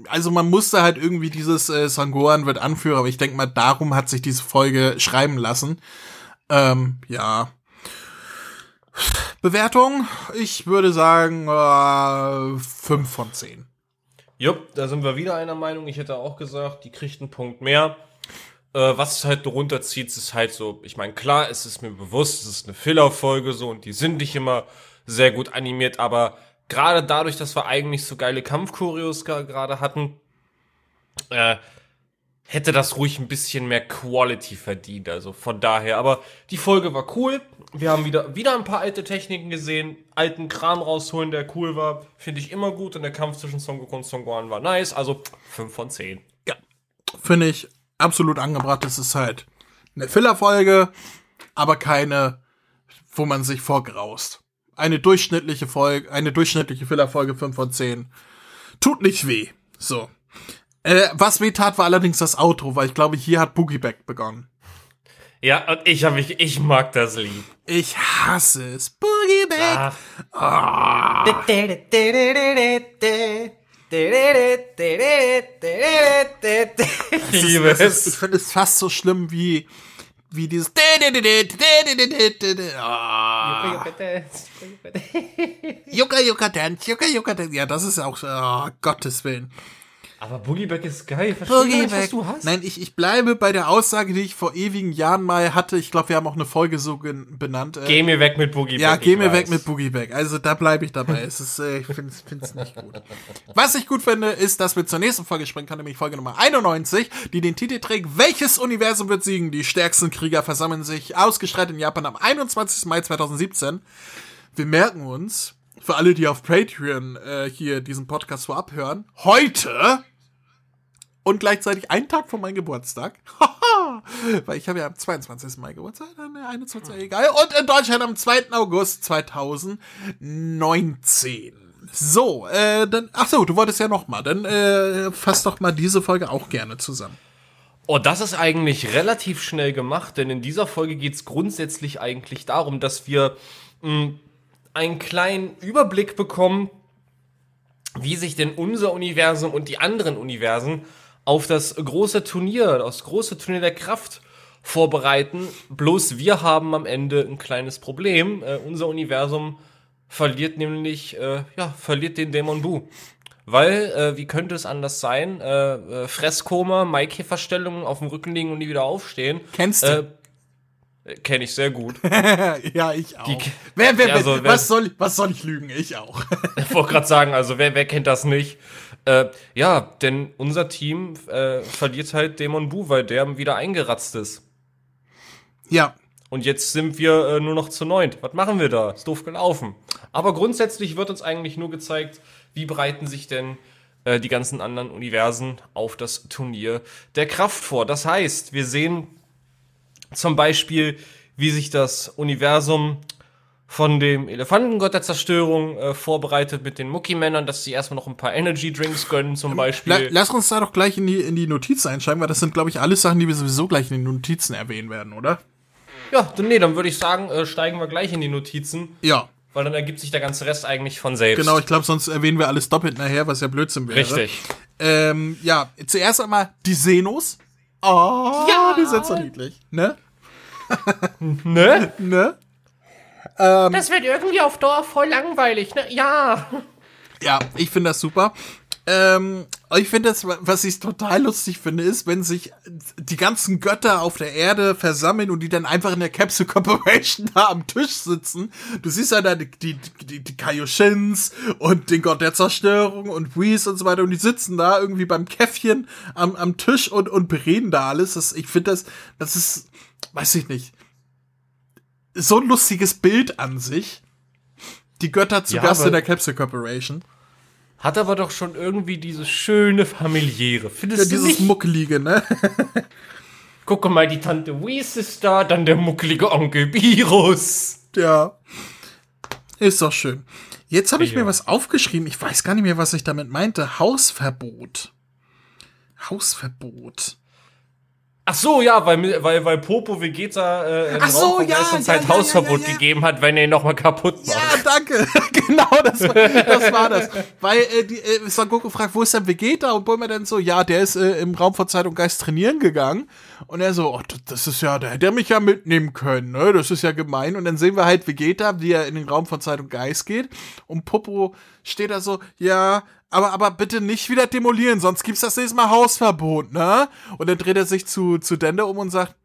Speaker 1: Also man musste halt irgendwie dieses äh, Sangoan wird Anführer, aber ich denke mal, darum hat sich diese Folge schreiben lassen. Ähm, ja. Bewertung, ich würde sagen, äh, 5 von 10.
Speaker 2: Jupp, da sind wir wieder einer Meinung. Ich hätte auch gesagt, die kriegt einen Punkt mehr. Äh, was es halt runterzieht, ist halt so, ich meine, klar, es ist mir bewusst, es ist eine Filler-Folge so und die sind nicht immer sehr gut animiert, aber gerade dadurch, dass wir eigentlich so geile Kampfchoreos gra- gerade hatten, äh, hätte das ruhig ein bisschen mehr Quality verdient. Also von daher, aber die Folge war cool. Wir haben wieder, wieder ein paar alte Techniken gesehen, alten Kram rausholen, der cool war. Finde ich immer gut. Und der Kampf zwischen Son Goku und Son Gohan war nice. Also 5 von 10.
Speaker 1: Ja, finde ich absolut angebracht. Es ist halt eine Filler-Folge, aber keine, wo man sich vorgraust. Eine durchschnittliche Folge, eine durchschnittliche Filler-Folge 5 von 10. Tut nicht weh. So. Äh, was weh tat, war allerdings das Outro, weil ich glaube, hier hat Boogie Back begonnen.
Speaker 2: Ja, und ich, hab mich, ich mag das Lied.
Speaker 1: Ich hasse es. Boogie Back.
Speaker 2: Ach. Ich liebe
Speaker 1: ist, ich
Speaker 2: es.
Speaker 1: finde es fast so schlimm wie, wie dieses. Ah. Yucca Yucca Dance, Yucca Yucca Dance. Ja, das ist auch, oh, Gottes Willen.
Speaker 2: Aber Boogie Back ist geil. Verstehe
Speaker 1: Boogie
Speaker 2: nicht, was du hast.
Speaker 1: Nein, ich, ich bleibe bei der Aussage, die ich vor ewigen Jahren mal hatte. Ich glaube, wir haben auch eine Folge so gen- benannt. Äh,
Speaker 2: Geh mir weg mit Boogie
Speaker 1: ja, geh mir weg
Speaker 2: weiß.
Speaker 1: mit Boogie Back. Also da bleibe ich dabei. es ist, äh, ich finde es nicht gut. Was ich gut finde, ist, dass wir zur nächsten Folge springen können, nämlich Folge Nummer 91, die den Titel trägt, welches Universum wird siegen? Die stärksten Krieger versammeln sich, ausgestrahlt in Japan am 21. Mai 2017. Wir merken uns, für alle, die auf Patreon äh, hier diesen Podcast vorab hören, heute und gleichzeitig einen Tag vor meinem Geburtstag. Weil ich habe ja am 22. Mai Geburtstag, dann der 21. egal. Und in Deutschland am 2. August 2019. So, äh, dann, ach so, du wolltest ja noch mal, dann äh, fass doch mal diese Folge auch gerne zusammen.
Speaker 2: Oh, das ist eigentlich relativ schnell gemacht, denn in dieser Folge geht es grundsätzlich eigentlich darum, dass wir mh, einen kleinen Überblick bekommen, wie sich denn unser Universum und die anderen Universen auf das große Turnier, das große Turnier der Kraft vorbereiten. Bloß wir haben am Ende ein kleines Problem. Äh, unser Universum verliert nämlich, äh, ja, verliert den Dämon Bu. Weil, äh, wie könnte es anders sein? Äh, äh, Fresskoma, Maikäferstellungen auf dem Rücken liegen und nie wieder aufstehen.
Speaker 1: Kennst du?
Speaker 2: Kenne ich sehr gut.
Speaker 1: ja, ich auch.
Speaker 2: Die-
Speaker 1: wer, wer,
Speaker 2: also, wer-
Speaker 1: was, soll, ich- was soll ich lügen? Ich auch.
Speaker 2: Ich wollte gerade sagen, also wer, wer kennt das nicht? Äh, ja, denn unser Team äh, verliert halt Dämon Bu, weil der wieder eingeratzt ist.
Speaker 1: ja,
Speaker 2: Und jetzt sind wir äh, nur noch zu neunt. Was machen wir da? Ist doof gelaufen. Aber grundsätzlich wird uns eigentlich nur gezeigt, wie bereiten sich denn äh, die ganzen anderen Universen auf das Turnier der Kraft vor. Das heißt, wir sehen zum Beispiel, wie sich das Universum von dem Elefantengott der Zerstörung äh, vorbereitet mit den Mucki-Männern, dass sie erstmal noch ein paar Energy-Drinks gönnen zum Beispiel.
Speaker 1: La lass uns da doch gleich in die, in die Notizen einschreiben, weil das sind, glaube ich, alles Sachen, die wir sowieso gleich in den Notizen erwähnen werden, oder?
Speaker 2: Ja, dann, nee, dann würde ich sagen, äh, steigen wir gleich in die Notizen.
Speaker 1: Ja.
Speaker 2: Weil dann ergibt sich der ganze Rest eigentlich von selbst.
Speaker 1: Genau, ich glaube, sonst erwähnen wir alles doppelt nachher, was ja Blödsinn wäre.
Speaker 2: Richtig.
Speaker 1: Ähm, ja, zuerst einmal die Senos. Oh, ja. die sind so niedlich. Ne?
Speaker 2: ne?
Speaker 1: Ne?
Speaker 2: Ähm, das wird irgendwie auf Dauer voll langweilig, ne? Ja.
Speaker 1: Ja, ich finde das super. Ähm, ich finde das, was ich total lustig finde, ist, wenn sich die ganzen Götter auf der Erde versammeln und die dann einfach in der Capsule Corporation da am Tisch sitzen. Du siehst ja da die, die, die, die Kaioshins und den Gott der Zerstörung und Whis und so weiter und die sitzen da irgendwie beim Käffchen am, am Tisch und, und bereden da alles. Das, ich finde das, das ist, weiß ich nicht, so ein lustiges Bild an sich. Die Götter zu
Speaker 2: Ja,
Speaker 1: Gast in der Capsule Corporation.
Speaker 2: Hat aber doch schon irgendwie dieses schöne familiäre.
Speaker 1: Ja,
Speaker 2: Findest du
Speaker 1: dieses
Speaker 2: nicht?
Speaker 1: Muckelige, ne?
Speaker 2: Guck mal, die Tante Whis ist da, dann der muckelige Onkel Virus.
Speaker 1: Ja. Ist doch schön. Jetzt habe ich
Speaker 2: Ja.
Speaker 1: mir was aufgeschrieben. Ich weiß gar nicht mehr, was ich damit meinte. Hausverbot. Hausverbot.
Speaker 2: Ach so, ja, weil, weil, weil Popo Vegeta äh, im
Speaker 1: Ach so, ja, ja,
Speaker 2: Zeit
Speaker 1: ja,
Speaker 2: Hausverbot gegeben hat, wenn er ihn nochmal kaputt macht.
Speaker 1: Ja, danke. genau, das war das. War das. Weil äh, die, äh, Son Goku fragt, wo ist denn Vegeta? Und Bulma dann so, ja, der ist äh, im Raum von Zeit und Geist trainieren gegangen. Und er so, oh, das- das ist ja, da hätte er mich ja mitnehmen können, ne? Das ist ja gemein. Und dann sehen wir halt Vegeta, wie er in den Raum von Zeit und Geist geht. Und Popo steht da so, ja, aber, aber bitte nicht wieder demolieren, sonst gibt's das nächste Mal Hausverbot, ne? Und dann dreht er sich zu, zu Dende um und sagt,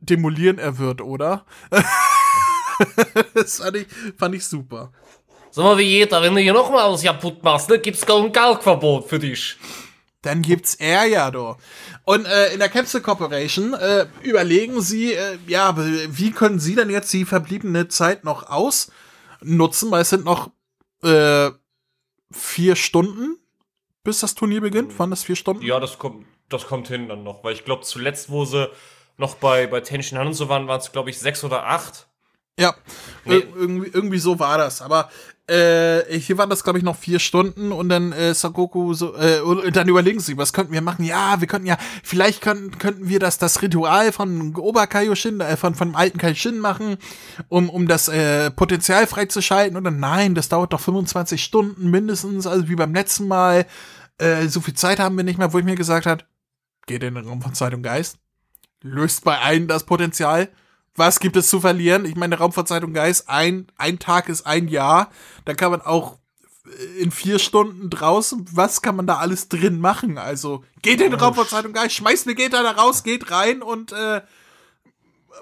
Speaker 1: demolieren er wird, oder? das fand ich, fand ich super.
Speaker 2: Sag mal, Vegeta, wenn du hier nochmal alles kaputt machst, ne, gibt's gar ein Galgverbot für dich.
Speaker 1: Dann gibt's er ja doch. Und äh, in der Capsule Corporation äh, überlegen sie, äh, ja, wie können sie denn jetzt die verbliebene Zeit noch ausnutzen, weil es sind noch äh, vier Stunden, bis das Turnier beginnt. Waren das vier Stunden?
Speaker 2: Ja, das kommt, das kommt hin dann noch, weil ich glaube, zuletzt, wo sie noch bei, bei Tenshin Han und so waren, waren es, glaube ich, sechs oder acht.
Speaker 1: Ja,
Speaker 2: Nee.
Speaker 1: Ir- irgendwie, irgendwie so war das. Aber äh, hier waren das, glaube ich, noch vier Stunden und dann äh, Sagoku so, äh, und dann überlegen sie, was könnten wir machen? Ja, wir könnten ja, vielleicht könnten, könnten wir das, das Ritual von Oberkaioshin, äh, von, von dem alten Kaishin machen, um, um das äh, Potenzial freizuschalten. Und dann, nein, das dauert doch 25 Stunden mindestens, also wie beim letzten Mal. Äh, so viel Zeit haben wir nicht mehr, wo ich mir gesagt hat, geht in den Raum von Zeit und Geist, löst bei allen das Potenzial. Was gibt es zu verlieren? Ich meine, Raum von Zeit und Geist, ein, ein Tag ist ein Jahr. Da kann man auch in vier Stunden draußen, was kann man da alles drin machen? Also, geht in den Raum von Zeit und Geist, schmeißt Vegeta da raus, geht rein und äh,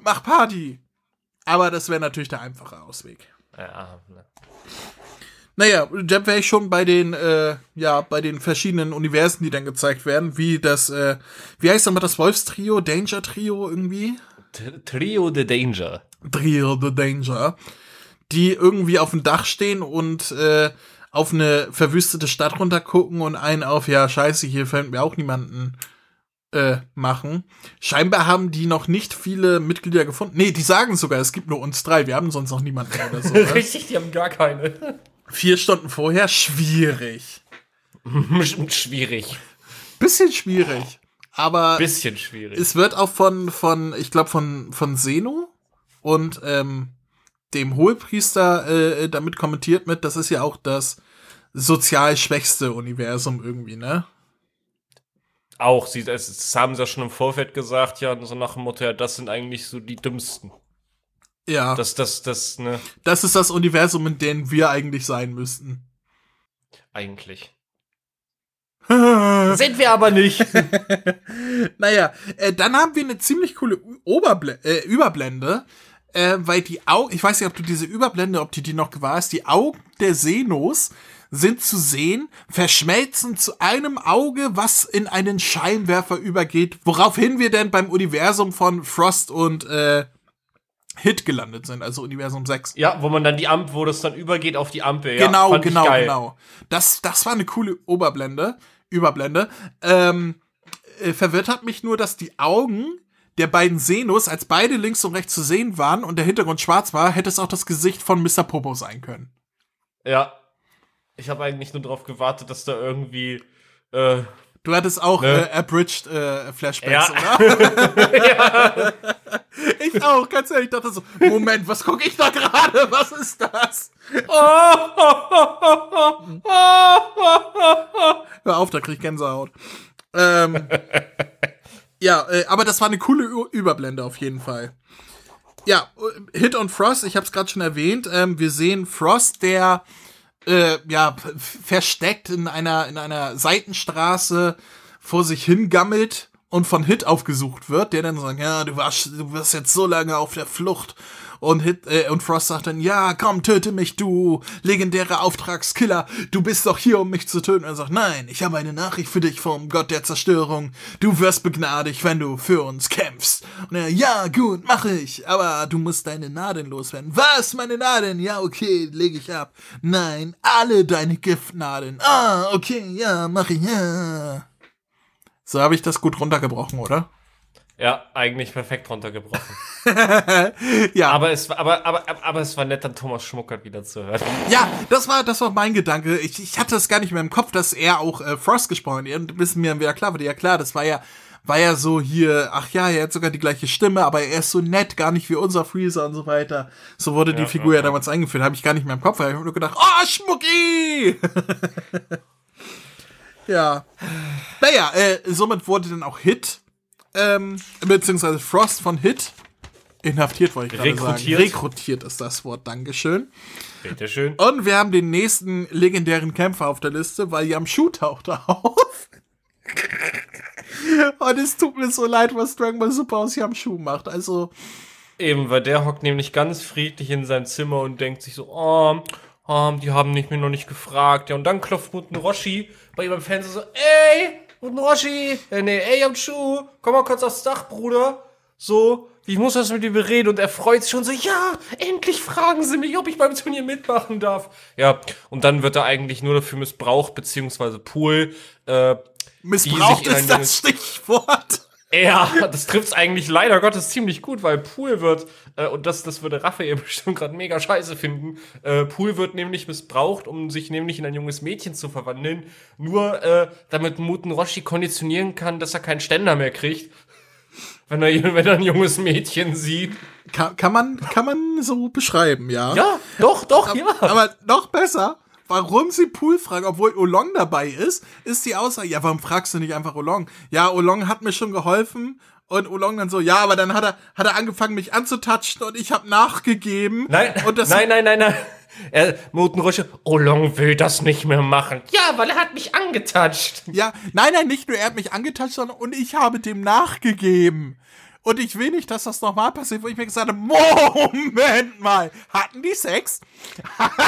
Speaker 1: macht Party. Aber das wäre natürlich der einfache Ausweg.
Speaker 2: Ja, ne.
Speaker 1: Naja, da wäre ich schon bei den, äh, ja, bei den verschiedenen Universen, die dann gezeigt werden, wie das, äh, wie heißt nochmal das Wolfstrio, Danger Trio irgendwie?
Speaker 2: Trio the Danger.
Speaker 1: Trio the Danger, die irgendwie auf dem Dach stehen und äh, auf eine verwüstete Stadt runtergucken und einen auf, ja, scheiße, hier fällt mir auch niemanden äh, machen. Scheinbar haben die noch nicht viele Mitglieder gefunden. Nee, die sagen sogar, es gibt nur uns drei, wir haben sonst noch niemanden oder so.
Speaker 2: Richtig, die haben gar keine.
Speaker 1: Vier Stunden vorher, schwierig.
Speaker 2: schwierig.
Speaker 1: Bisschen schwierig. Aber
Speaker 2: Bisschen schwierig.
Speaker 1: es wird auch von, von ich glaube, von, von Seno und ähm, dem Hohepriester äh, damit kommentiert mit, das ist ja auch das sozial schwächste Universum irgendwie, ne?
Speaker 2: Auch, sie, das, das haben sie ja schon im Vorfeld gesagt, ja, so nach dem Motto, ja, das sind eigentlich so die dümmsten.
Speaker 1: Ja, das,
Speaker 2: Das, das, das, ne,
Speaker 1: ist das Universum, in dem wir eigentlich sein müssten.
Speaker 2: eigentlich. Sind wir aber nicht.
Speaker 1: naja, äh, dann haben wir eine ziemlich coole Oberble äh, Überblende, äh, weil die Augen, ich weiß nicht, ob du diese Überblende, ob du die noch gewahrst, die Augen der Senos sind zu sehen, verschmelzen zu einem Auge, was in einen Scheinwerfer übergeht, woraufhin wir denn beim Universum von Frost und äh, Hit gelandet sind, also Universum 6.
Speaker 2: Ja, wo man dann die Ampel, wo das dann übergeht auf die Ampel. Ja,
Speaker 1: genau,
Speaker 2: ich
Speaker 1: genau,
Speaker 2: geil.
Speaker 1: genau. Das, das war eine coole Oberblende, Überblende. Ähm, äh, verwirrt hat mich nur, dass die Augen der beiden Senus, als beide links und rechts zu sehen waren und der Hintergrund schwarz war, hätte es auch das Gesicht von Mr. Popo sein können.
Speaker 2: Ja. Ich habe eigentlich nur darauf gewartet, dass da irgendwie. Äh,
Speaker 1: du hattest auch
Speaker 2: ne?
Speaker 1: äh, abridged äh, Flashbacks, ja. oder? ja. Ich auch, ganz ehrlich, ich dachte so, Moment, was gucke ich da gerade? Was ist das? Hör auf, da krieg ich Gänsehaut. Ähm, ja, äh, aber das war eine coole Ü Überblende auf jeden Fall. Ja, Hit on Frost, ich habe es gerade schon erwähnt. Ähm, wir sehen Frost, der äh, ja versteckt in einer in einer Seitenstraße vor sich hingammelt und von Hit aufgesucht wird, der dann sagt, ja, du warst, du wirst jetzt so lange auf der Flucht. Und Hit, äh, und Frost sagt dann, ja, komm, töte mich, du legendärer Auftragskiller. Du bist doch hier, um mich zu töten. Und er sagt, nein, ich habe eine Nachricht für dich vom Gott der Zerstörung. Du wirst begnadigt, wenn du für uns kämpfst. Und er, ja, gut, mache ich. Aber du musst deine Nadeln loswerden. Was, meine Nadeln? Ja, okay, lege ich ab. Nein, alle deine Giftnadeln. Ah, okay, ja, mache ich, ja. So habe ich das gut runtergebrochen, oder?
Speaker 2: Ja, eigentlich perfekt runtergebrochen. ja. Aber es, aber, aber, aber es war nett, dann Thomas Schmuckert wieder zu hören.
Speaker 1: Ja, das war, das war mein Gedanke. Ich, ich hatte das gar nicht mehr im Kopf, dass er auch äh, Frost gesprochen hat. Und wissen mir wieder klar, wurde ja klar, das war ja, war ja so hier, ach ja, er hat sogar die gleiche Stimme, aber er ist so nett, gar nicht wie unser Freezer und so weiter. So wurde die ja, Figur ja, ja damals eingeführt, habe ich gar nicht mehr im Kopf, weil ich habe nur gedacht, oh, Schmucki! Ja. Naja, äh, somit wurde dann auch Hit, ähm, beziehungsweise Frost von Hit inhaftiert, wollte ich gerade sagen. Rekrutiert ist das Wort, Dankeschön.
Speaker 2: Bitteschön.
Speaker 1: Und wir haben den nächsten legendären Kämpfer auf der Liste, weil Yamshu tauchte auf. Und es tut mir so leid, was Dragon Ball Super aus Yamshu macht. Also.
Speaker 2: Eben, weil der hockt nämlich ganz friedlich in seinem Zimmer und denkt sich so, oh, oh die haben mich mir noch nicht gefragt. Ja, und dann klopft Muten Roshi bei ihm im Fenster so, ey, guten Roshi, äh, nee, ey, am Schuh, komm mal kurz aufs Dach, Bruder. So, ich muss das mit ihm reden und er freut sich schon so, ja, endlich fragen sie mich, ob ich beim Turnier mitmachen darf. Ja, und dann wird er eigentlich nur dafür missbraucht, beziehungsweise Pool, äh,
Speaker 1: Missbraucht ist das Stichwort.
Speaker 2: Ja, das trifft's eigentlich leider Gottes ziemlich gut, weil Pool wird, äh, und das, das würde Raphael bestimmt gerade mega scheiße finden, äh, Pool wird nämlich missbraucht, um sich nämlich in ein junges Mädchen zu verwandeln, nur äh, damit Muten Roshi konditionieren kann, dass er keinen Ständer mehr kriegt, wenn er, wenn er ein junges Mädchen sieht.
Speaker 1: Kann, kann, man, kann man so beschreiben, ja?
Speaker 2: Ja, doch, doch,
Speaker 1: aber,
Speaker 2: ja.
Speaker 1: Aber noch besser, warum sie Pool fragen, obwohl Olong dabei ist, ist die Aussage, ja, warum fragst du nicht einfach Olong? Ja, Olong hat mir schon geholfen und Olong dann so, ja, aber dann hat er, hat er angefangen, mich anzutatschen und ich habe nachgegeben.
Speaker 2: Nein,
Speaker 1: und das
Speaker 2: nein, nein, nein, nein. Er, Motenrusche, Olong will das nicht mehr machen. Ja, weil er hat mich angetatscht.
Speaker 1: Ja, nein, nein, nicht nur er hat mich angetatscht, sondern und ich habe dem nachgegeben. Und ich will nicht, dass das nochmal passiert, wo ich mir gesagt habe, Moment mal, hatten die Sex?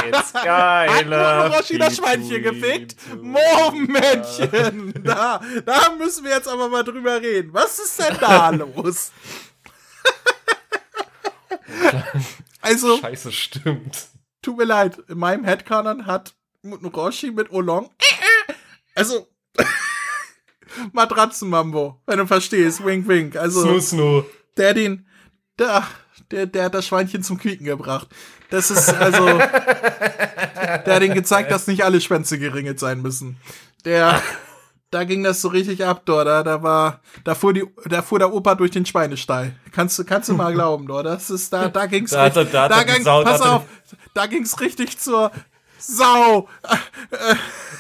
Speaker 2: It's geil.
Speaker 1: Hat das Schweinchen gefickt? Momentchen. Da, da müssen wir jetzt aber mal drüber reden. Was ist denn da los? also.
Speaker 2: Scheiße, stimmt.
Speaker 1: Tut mir leid, in meinem Headcanon hat Roshi mit Olong. Also. Matratzenmambo, wenn du verstehst. Wink, wink. Also,
Speaker 2: Snu, snu.
Speaker 1: Der den, der, der, der hat das Schweinchen zum Quieken gebracht. Das ist also, der hat ihnen gezeigt, dass nicht alle Schwänze geringelt sein müssen. Der, da ging das so richtig ab, dort. Da, da war, da fuhr die, da fuhr der Opa durch den Schweinestall. Kannst du, kannst du mal glauben, dort. Das ist, da, da ging's
Speaker 2: da,
Speaker 1: richtig,
Speaker 2: da, da,
Speaker 1: da ging, pass auf, da ging's richtig zur Sau.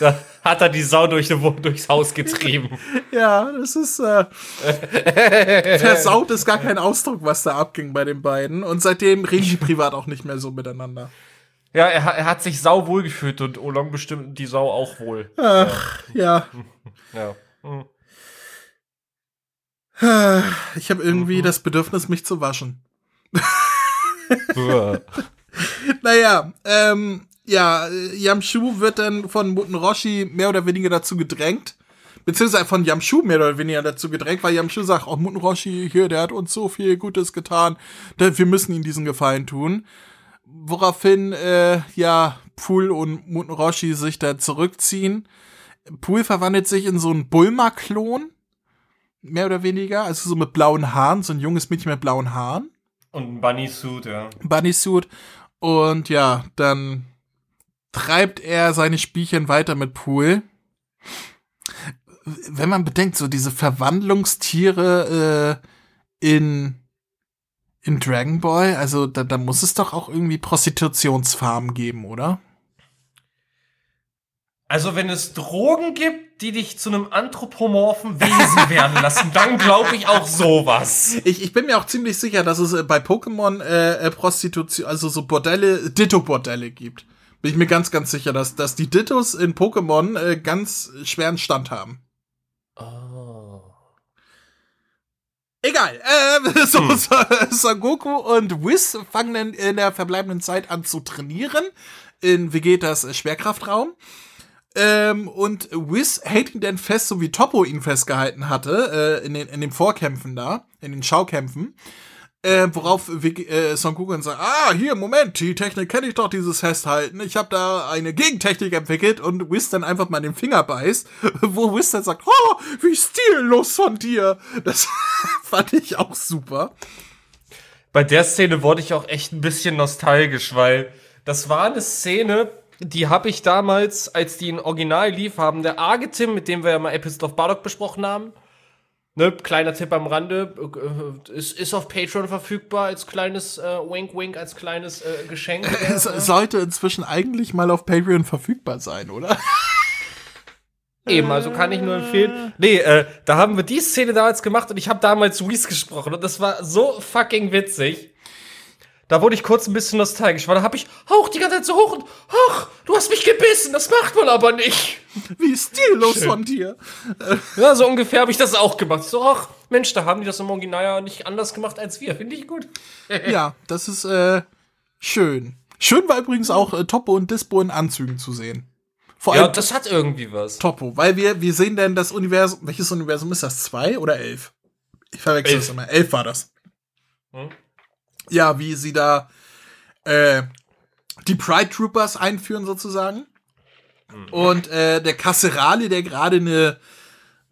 Speaker 2: Da hat er die Sau durch, durchs Haus getrieben.
Speaker 1: Ja, das ist äh, versaut ist gar kein Ausdruck, was da abging bei den beiden. Und seitdem reden die privat auch nicht mehr so miteinander.
Speaker 2: Ja, er, er hat sich sau wohl gefühlt und Olong bestimmt die Sau auch wohl.
Speaker 1: Ach, ja.
Speaker 2: Ja. Hm.
Speaker 1: Ich habe irgendwie mhm. das Bedürfnis, mich zu waschen. naja, ähm, ja, Yamshu wird dann von Muten Roshi mehr oder weniger dazu gedrängt, beziehungsweise von Yamshu mehr oder weniger dazu gedrängt, weil Yamshu sagt, oh, Muten Roshi hier, der hat uns so viel Gutes getan, wir müssen ihm diesen Gefallen tun. Woraufhin, äh, ja, Pool und Muten Roshi sich da zurückziehen. Pool verwandelt sich in so einen Bulma-Klon, mehr oder weniger. Also so mit blauen Haaren, so ein junges Mädchen mit blauen Haaren.
Speaker 2: Und ein Bunny-Suit, ja.
Speaker 1: Bunny-Suit. Und ja, dann treibt er seine Spielchen weiter mit Pool. Wenn man bedenkt, so diese Verwandlungstiere äh, in in Dragon Ball, also da, da muss es doch auch irgendwie Prostitutionsfarmen geben, oder?
Speaker 2: Also wenn es Drogen gibt, die dich zu einem anthropomorphen Wesen werden lassen, dann glaube ich auch sowas.
Speaker 1: Ich, ich bin mir auch ziemlich sicher, dass es äh, bei Pokémon äh, äh, Prostitution, also so Bordelle, Ditto-Bordelle gibt. Bin ich mir ganz, ganz sicher, dass, dass die Dittos in Pokémon äh, ganz schweren Stand haben.
Speaker 2: Oh.
Speaker 1: Egal. Äh, so, hm. so, Son Goku und Whis fangen dann in der verbleibenden Zeit an zu trainieren in Vegetas Schwerkraftraum. Ähm, und Whis hält ihn dann fest, so wie Topo ihn festgehalten hatte, äh, in, den, in den Vorkämpfen da, in den Schaukämpfen. Äh, worauf äh, Son Goku sagt, ah, hier, Moment, die Technik kenne ich doch, dieses Festhalten. Ich habe da eine Gegentechnik entwickelt und Whis dann einfach mal den Finger beißt, wo Whis dann sagt, oh, wie stillos von dir. Das fand ich auch super.
Speaker 2: Bei der Szene wurde ich auch echt ein bisschen nostalgisch, weil das war eine Szene, die habe ich damals, als die in Original lief, haben der Arge Tim, mit dem wir ja mal Episode of Bardock besprochen haben, Ne, kleiner Tipp am Rande, äh, ist, ist auf Patreon verfügbar als kleines äh, Wink Wink, als kleines äh, Geschenk.
Speaker 1: Es äh, sollte inzwischen eigentlich mal auf Patreon verfügbar sein, oder?
Speaker 2: Eben, also kann ich nur empfehlen. Nee, äh, da haben wir die Szene damals gemacht und ich habe damals Reese gesprochen und das war so fucking witzig. Da wurde ich kurz ein bisschen nostalgisch, weil da habe ich auch die ganze Zeit so hoch und ach, du hast mich gebissen, das macht man aber nicht.
Speaker 1: Wie stillos Schön. von dir.
Speaker 2: Ja, so ungefähr habe ich das auch gemacht. So, ach, Mensch, da haben die das im Original ja nicht anders gemacht als wir. Finde ich gut.
Speaker 1: ja, das ist äh, schön. Schön war übrigens auch äh, Topo und Dispo in Anzügen zu sehen.
Speaker 2: Vor allem ja, das hat irgendwie was.
Speaker 1: Topo, weil wir, wir sehen denn das Universum, welches Universum ist das? Zwei oder elf? Ich verwechsel es immer. Elf war das. Hm? Ja, wie sie da äh, die Pride Troopers einführen sozusagen. Mhm. Und äh, der Kasserali, der gerade eine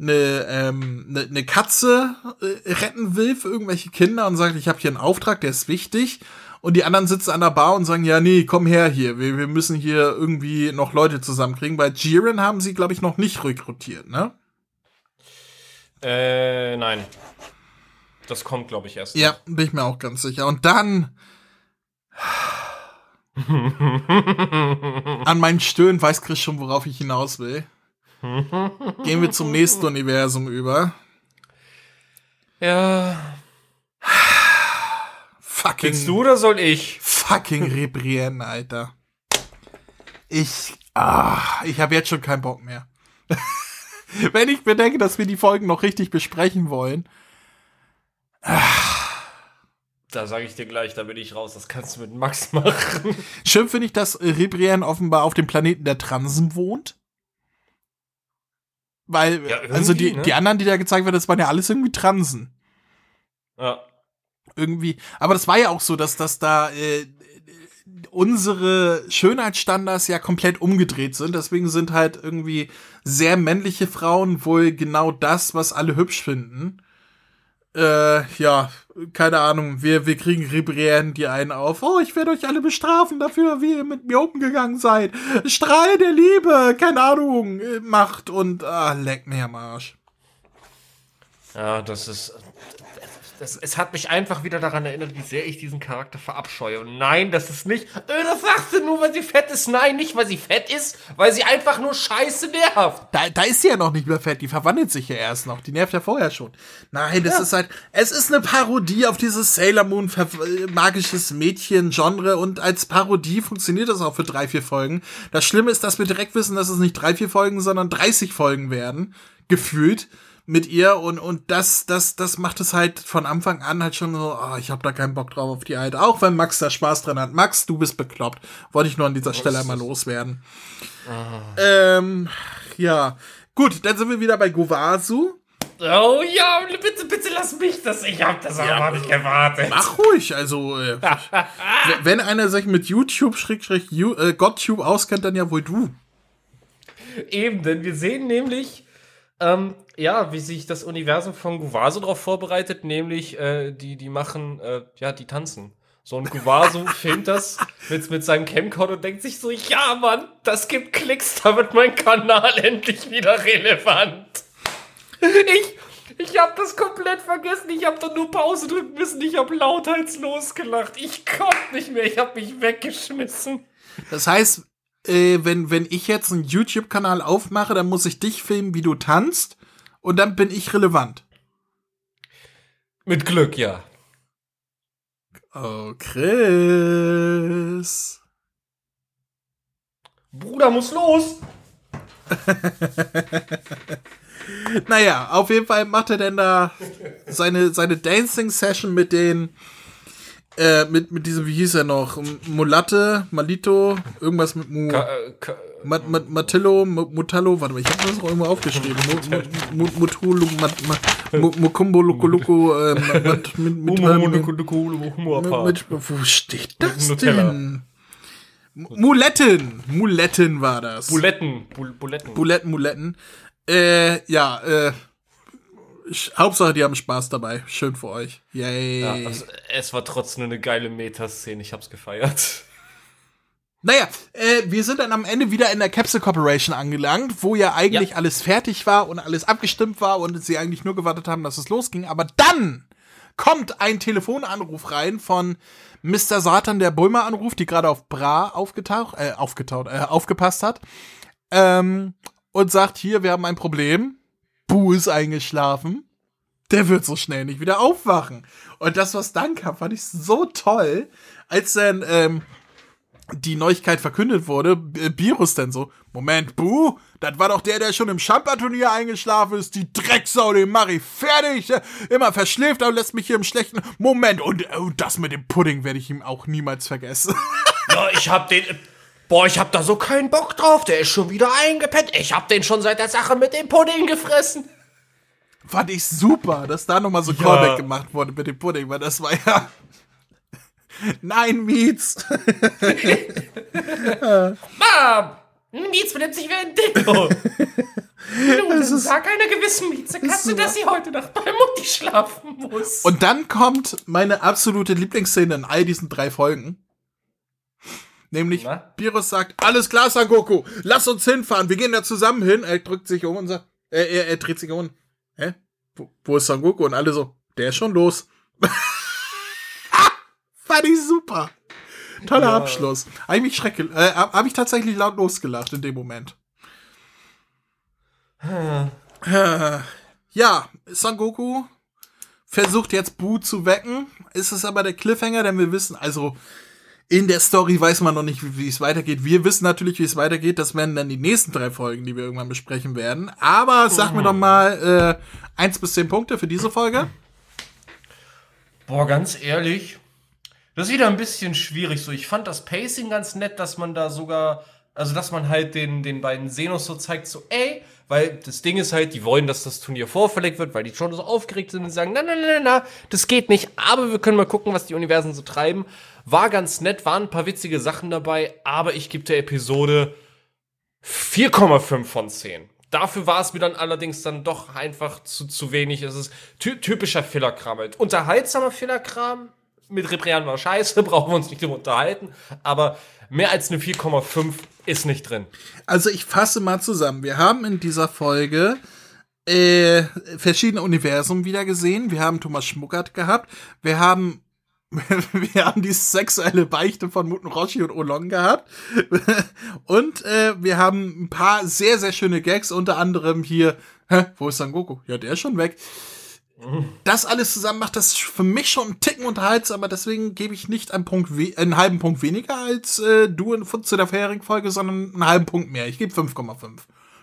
Speaker 1: eine, ähm, eine, eine Katze äh, retten will für irgendwelche Kinder und sagt, ich habe hier einen Auftrag, der ist wichtig. Und die anderen sitzen an der Bar und sagen, ja, nee, komm her hier, wir, wir müssen hier irgendwie noch Leute zusammenkriegen. Bei Jiren haben sie, glaube ich, noch nicht rekrutiert, ne?
Speaker 2: Äh, nein. Das kommt, glaube ich, erst.
Speaker 1: Ja, bin ich mir auch ganz sicher. Und dann. an meinen Stöhnen weiß Chris schon, worauf ich hinaus will. Gehen wir zum nächsten Universum über.
Speaker 2: Ja.
Speaker 1: Fucking.
Speaker 2: Willst du oder soll ich?
Speaker 1: Fucking Rebrien, Alter. Ich. Ah, ich habe jetzt schon keinen Bock mehr. Wenn ich bedenke, dass wir die Folgen noch richtig besprechen wollen
Speaker 2: da sage ich dir gleich, da bin ich raus. Das kannst du mit Max machen.
Speaker 1: Schön finde ich, dass Ribrian offenbar auf dem Planeten der Transen wohnt. Weil, ja, also die, ne? die anderen, die da gezeigt werden, das waren ja alles irgendwie Transen.
Speaker 2: Ja.
Speaker 1: Irgendwie. Aber das war ja auch so, dass das da äh, unsere Schönheitsstandards ja komplett umgedreht sind. Deswegen sind halt irgendwie sehr männliche Frauen wohl genau das, was alle hübsch finden äh, ja, keine Ahnung, wir, wir kriegen Ribrieren die einen auf. Oh, ich werde euch alle bestrafen dafür, wie ihr mit mir umgegangen seid. Strahl der Liebe, keine Ahnung, macht und ah, leck mir am Arsch.
Speaker 2: Ja, das ist das, es hat mich einfach wieder daran erinnert, wie sehr ich diesen Charakter verabscheue. Und nein, das ist nicht, äh, das sagst du nur, weil sie fett ist. Nein, nicht, weil sie fett ist, weil sie einfach nur scheiße nervt.
Speaker 1: Da, da ist sie ja noch nicht mehr fett, die verwandelt sich ja erst noch. Die nervt ja vorher schon. Nein, das ja. ist halt, es ist eine Parodie auf dieses Sailor Moon magisches Mädchen-Genre und als Parodie funktioniert das auch für drei, vier Folgen. Das Schlimme ist, dass wir direkt wissen, dass es nicht drei, vier Folgen, sondern 30 Folgen werden. Gefühlt mit ihr und und das das das macht es halt von Anfang an halt schon so, oh, ich habe da keinen Bock drauf auf die alte, auch wenn Max da Spaß dran hat. Max, du bist bekloppt. Wollte ich nur an dieser Stelle einmal loswerden. Ah. Ähm, ja, gut, dann sind wir wieder bei Govasu.
Speaker 2: Oh ja, bitte, bitte lass mich das. Ich hab das ja, aber nicht gewartet.
Speaker 1: Mach ruhig, also äh, wenn einer sich mit YouTube Schrägstrich äh, GodTube auskennt, dann ja wohl du.
Speaker 2: Eben, denn wir sehen nämlich Ähm, ja, wie sich das Universum von Guvaso darauf vorbereitet, nämlich äh, die, die machen, äh, ja, die tanzen. So ein Guvaso filmt das mit, mit seinem Camcorder und denkt sich so, ja Mann, das gibt Klicks, da wird mein Kanal endlich wieder relevant. Ich, ich hab das komplett vergessen, ich hab da nur Pause drücken müssen, ich hab lautheitslos gelacht. Ich konnte nicht mehr, ich hab mich weggeschmissen.
Speaker 1: Das heißt, äh, wenn, wenn ich jetzt einen YouTube-Kanal aufmache, dann muss ich dich filmen, wie du tanzt und dann bin ich relevant.
Speaker 2: Mit Glück, ja.
Speaker 1: Oh, Chris.
Speaker 2: Bruder muss los.
Speaker 1: naja, auf jeden Fall macht er denn da seine, seine Dancing-Session mit den, äh, mit, mit diesem, wie hieß er noch? Mulatte, Malito, irgendwas mit Mu. Ka, äh, ka, Mat, Mat, Matillo, Mutallo, warte mal, ich hab das auch irgendwo aufgeschrieben. Mutulu, Mukumbo, Lukuluku, Wo steht das denn? Muletten! Muletten war das.
Speaker 2: Buletten. Buletten.
Speaker 1: Buletten, Muletten. Äh, ja, äh, Hauptsache, die haben Spaß dabei. Schön für euch. Yay. Ja,
Speaker 2: also, es war trotzdem eine geile Metaszene. Ich hab's gefeiert.
Speaker 1: Naja, äh, wir sind dann am Ende wieder in der Capsule Corporation angelangt, wo ja eigentlich ja. alles fertig war und alles abgestimmt war und sie eigentlich nur gewartet haben, dass es losging. Aber dann kommt ein Telefonanruf rein von Mr. Satan, der Bulmer anruft, die gerade auf Bra aufgetaucht, äh, aufgetaucht, äh, aufgepasst hat. Ähm, und sagt, hier, wir haben ein Problem. Bu ist eingeschlafen. Der wird so schnell nicht wieder aufwachen. Und das, was dann kam, fand ich so toll, als dann ähm, die Neuigkeit verkündet wurde, Virus denn so, Moment, Bu, das war doch der, der schon im Champa-Turnier eingeschlafen ist, die Drecksau, den mach ich fertig, immer verschläft, aber lässt mich hier im schlechten Moment und, und das mit dem Pudding werde ich ihm auch niemals vergessen.
Speaker 2: Ja, ich hab den, boah, ich hab da so keinen Bock drauf, der ist schon wieder eingepennt, ich hab den schon seit der Sache mit dem Pudding gefressen.
Speaker 1: Fand ich super, dass da nochmal so ja. Callback gemacht wurde mit dem Pudding, weil das war ja Nein, Mietz.
Speaker 2: Mom! Mietz benimmt sich wie ein Dicko. Nun, sag einer gewissen Miezekatze, dass sie heute Nacht bei Mutti schlafen muss.
Speaker 1: Und dann kommt meine absolute Lieblingsszene in all diesen drei Folgen. Nämlich, Na? Pirus sagt, alles klar, Sangoku, lass uns hinfahren, wir gehen da zusammen hin. Er drückt sich um und sagt, äh, er, er dreht sich um. Hä? Wo, wo ist Sangoku? Und alle so, der ist schon los. Fand ich super. Toller ja. Abschluss. Habe ich mich schrecke, äh, habe ich tatsächlich laut losgelacht in dem Moment. ja, Son Goku versucht jetzt Bu zu wecken. Ist es aber der Cliffhanger, denn wir wissen, also in der Story weiß man noch nicht, wie, es weitergeht. Wir wissen natürlich, wie es weitergeht. Das werden dann die nächsten drei Folgen, die wir irgendwann besprechen werden. Aber sag mir doch mal äh, eins bis zehn Punkte für diese Folge.
Speaker 2: Boah, ganz ehrlich, das ist wieder ein bisschen schwierig so. Ich fand das Pacing ganz nett, dass man da sogar, also dass man halt den, den beiden Senos so zeigt, so, ey, weil das Ding ist halt, die wollen, dass das Turnier vorverlegt wird, weil die schon so aufgeregt sind und sagen, na, na, na, na, das geht nicht, aber wir können mal gucken, was die Universen so treiben. War ganz nett, waren ein paar witzige Sachen dabei, aber ich gebe der Episode 4,5 von 10. Dafür war es mir dann allerdings dann doch einfach zu, zu wenig. Es ist ty typischer Fillerkram. Halt. Unterhaltsamer Fillerkram, mit Reprian war scheiße, brauchen wir uns nicht drüber unterhalten. Aber mehr als eine 4,5 ist nicht drin.
Speaker 1: Also ich fasse mal zusammen. Wir haben in dieser Folge äh, verschiedene Universen wieder gesehen. Wir haben Thomas Schmuckert gehabt. Wir haben wir haben die sexuelle Beichte von Muten Roshi und Olong gehabt. und äh, wir haben ein paar sehr, sehr schöne Gags, unter anderem hier, hä, wo ist San Goku? Ja, der ist schon weg. Das alles zusammen macht das für mich schon einen Ticken unterhaltsam, aber deswegen gebe ich nicht einen, Punkt einen halben Punkt weniger als äh, du in, zu der vorherigen Folge, sondern einen halben Punkt mehr. Ich gebe 5,5.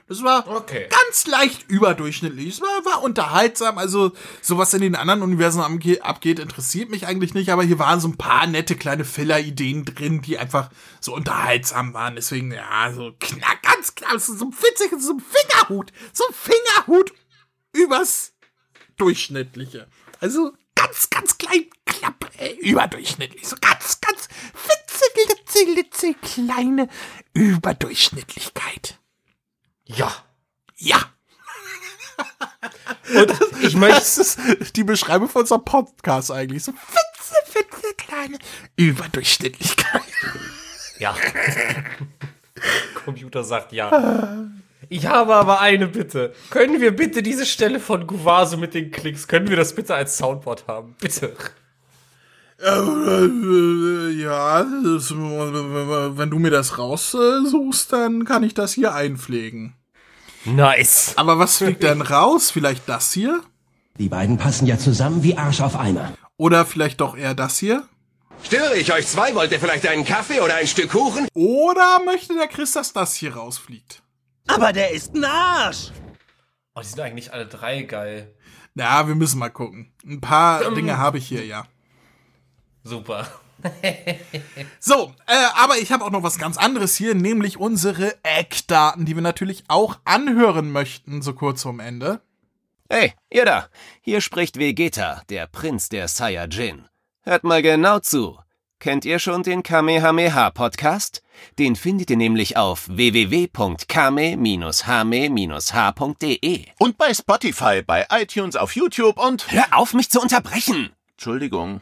Speaker 1: Das war okay. ganz leicht überdurchschnittlich. Es war, war unterhaltsam. Also, sowas in den anderen Universen abgeht, interessiert mich eigentlich nicht. Aber hier waren so ein paar nette kleine Filler-Ideen drin, die einfach so unterhaltsam waren. Deswegen, ja, so knack, ganz klar, so ein witzig, so ein Fingerhut. So ein Fingerhut übers durchschnittliche. Also ganz, ganz klein, knapp, äh, überdurchschnittlich. So ganz, ganz witzige, litze, litze, kleine Überdurchschnittlichkeit.
Speaker 2: Ja.
Speaker 1: Ja.
Speaker 2: Und ich möchte.
Speaker 1: Das ist die Beschreibung von unserem Podcast eigentlich. So fitze, fitze, kleine Überdurchschnittlichkeit.
Speaker 2: Ja. Computer sagt ja. Ich habe aber eine Bitte. Können wir bitte diese Stelle von Guvase mit den Klicks, können wir das bitte als Soundboard haben? Bitte.
Speaker 1: Ja, das, wenn du mir das raussuchst, dann kann ich das hier einpflegen.
Speaker 2: Nice.
Speaker 1: Aber was fliegt denn raus? Vielleicht das hier?
Speaker 9: Die beiden passen ja zusammen wie Arsch auf Eimer.
Speaker 1: Oder vielleicht doch eher das hier?
Speaker 10: Störe ich euch zwei? Wollt ihr vielleicht einen Kaffee oder ein Stück Kuchen?
Speaker 1: Oder möchte der Chris, dass das hier rausfliegt?
Speaker 11: Aber der ist ein Arsch!
Speaker 2: Oh, die sind eigentlich alle drei geil.
Speaker 1: Ja, wir müssen mal gucken. Ein paar Dinge habe ich hier, ja.
Speaker 2: Super.
Speaker 1: So, äh, aber ich habe auch noch was ganz anderes hier, nämlich unsere Eckdaten, die wir natürlich auch anhören möchten, so kurz vorm Ende.
Speaker 10: Hey, ihr da. Hier spricht Vegeta, der Prinz der Saiyajin. Hört mal genau zu. Kennt ihr schon den Kamehameha-Podcast? Den findet ihr nämlich auf www.kame-hame-h.de.
Speaker 12: Und bei Spotify, bei iTunes, auf YouTube und...
Speaker 10: Hör auf, mich zu unterbrechen!
Speaker 12: Entschuldigung.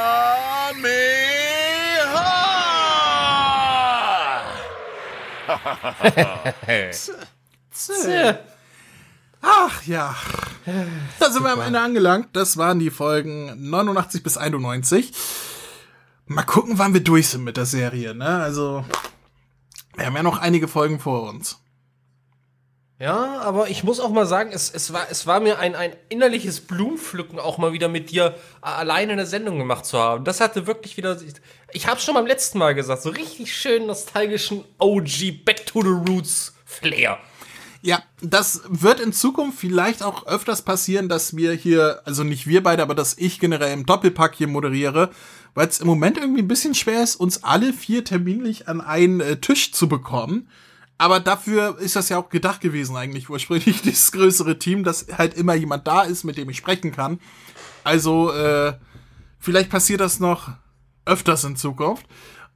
Speaker 1: Ach ja. Da sind wir am Ende angelangt. Das waren die Folgen 89 bis 91. Mal gucken, wann wir durch sind mit der Serie, ne? Also, wir haben ja noch einige Folgen vor uns.
Speaker 2: Ja, aber ich muss auch mal sagen, es, es, war, es war mir ein, ein innerliches Blumenpflücken, auch mal wieder mit dir alleine eine Sendung gemacht zu haben. Das hatte wirklich wieder. Ich habe schon beim letzten Mal gesagt, so richtig schön nostalgischen OG Back to the Roots Flair.
Speaker 1: Ja, das wird in Zukunft vielleicht auch öfters passieren, dass wir hier, also nicht wir beide, aber dass ich generell im Doppelpack hier moderiere, weil es im Moment irgendwie ein bisschen schwer ist, uns alle vier terminlich an einen äh, Tisch zu bekommen. Aber dafür ist das ja auch gedacht gewesen eigentlich ursprünglich, dieses größere Team, dass halt immer jemand da ist, mit dem ich sprechen kann. Also, äh, vielleicht passiert das noch öfters in Zukunft.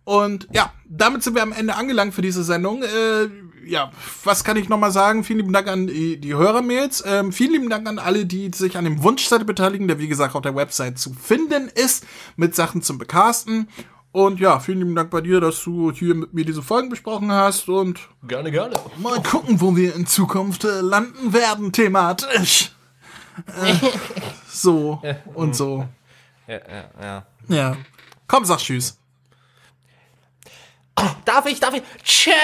Speaker 1: Und ja, damit sind wir am Ende angelangt für diese Sendung. Äh, ja, was kann ich nochmal sagen? Vielen lieben Dank an die, die Hörermails. Ähm, vielen lieben Dank an alle, die sich an dem Wunschzettel beteiligen, der wie gesagt auf der Website zu finden ist, mit Sachen zum Bekasten. Und ja, vielen lieben Dank bei dir, dass du hier mit mir diese Folgen besprochen hast und
Speaker 2: gerne, gerne.
Speaker 1: Mal gucken, wo wir in Zukunft äh, landen werden thematisch. Äh, so und so.
Speaker 2: Ja, ja, ja.
Speaker 1: Ja. Komm, sag Tschüss.
Speaker 2: Darf ich, darf ich? Tschüss!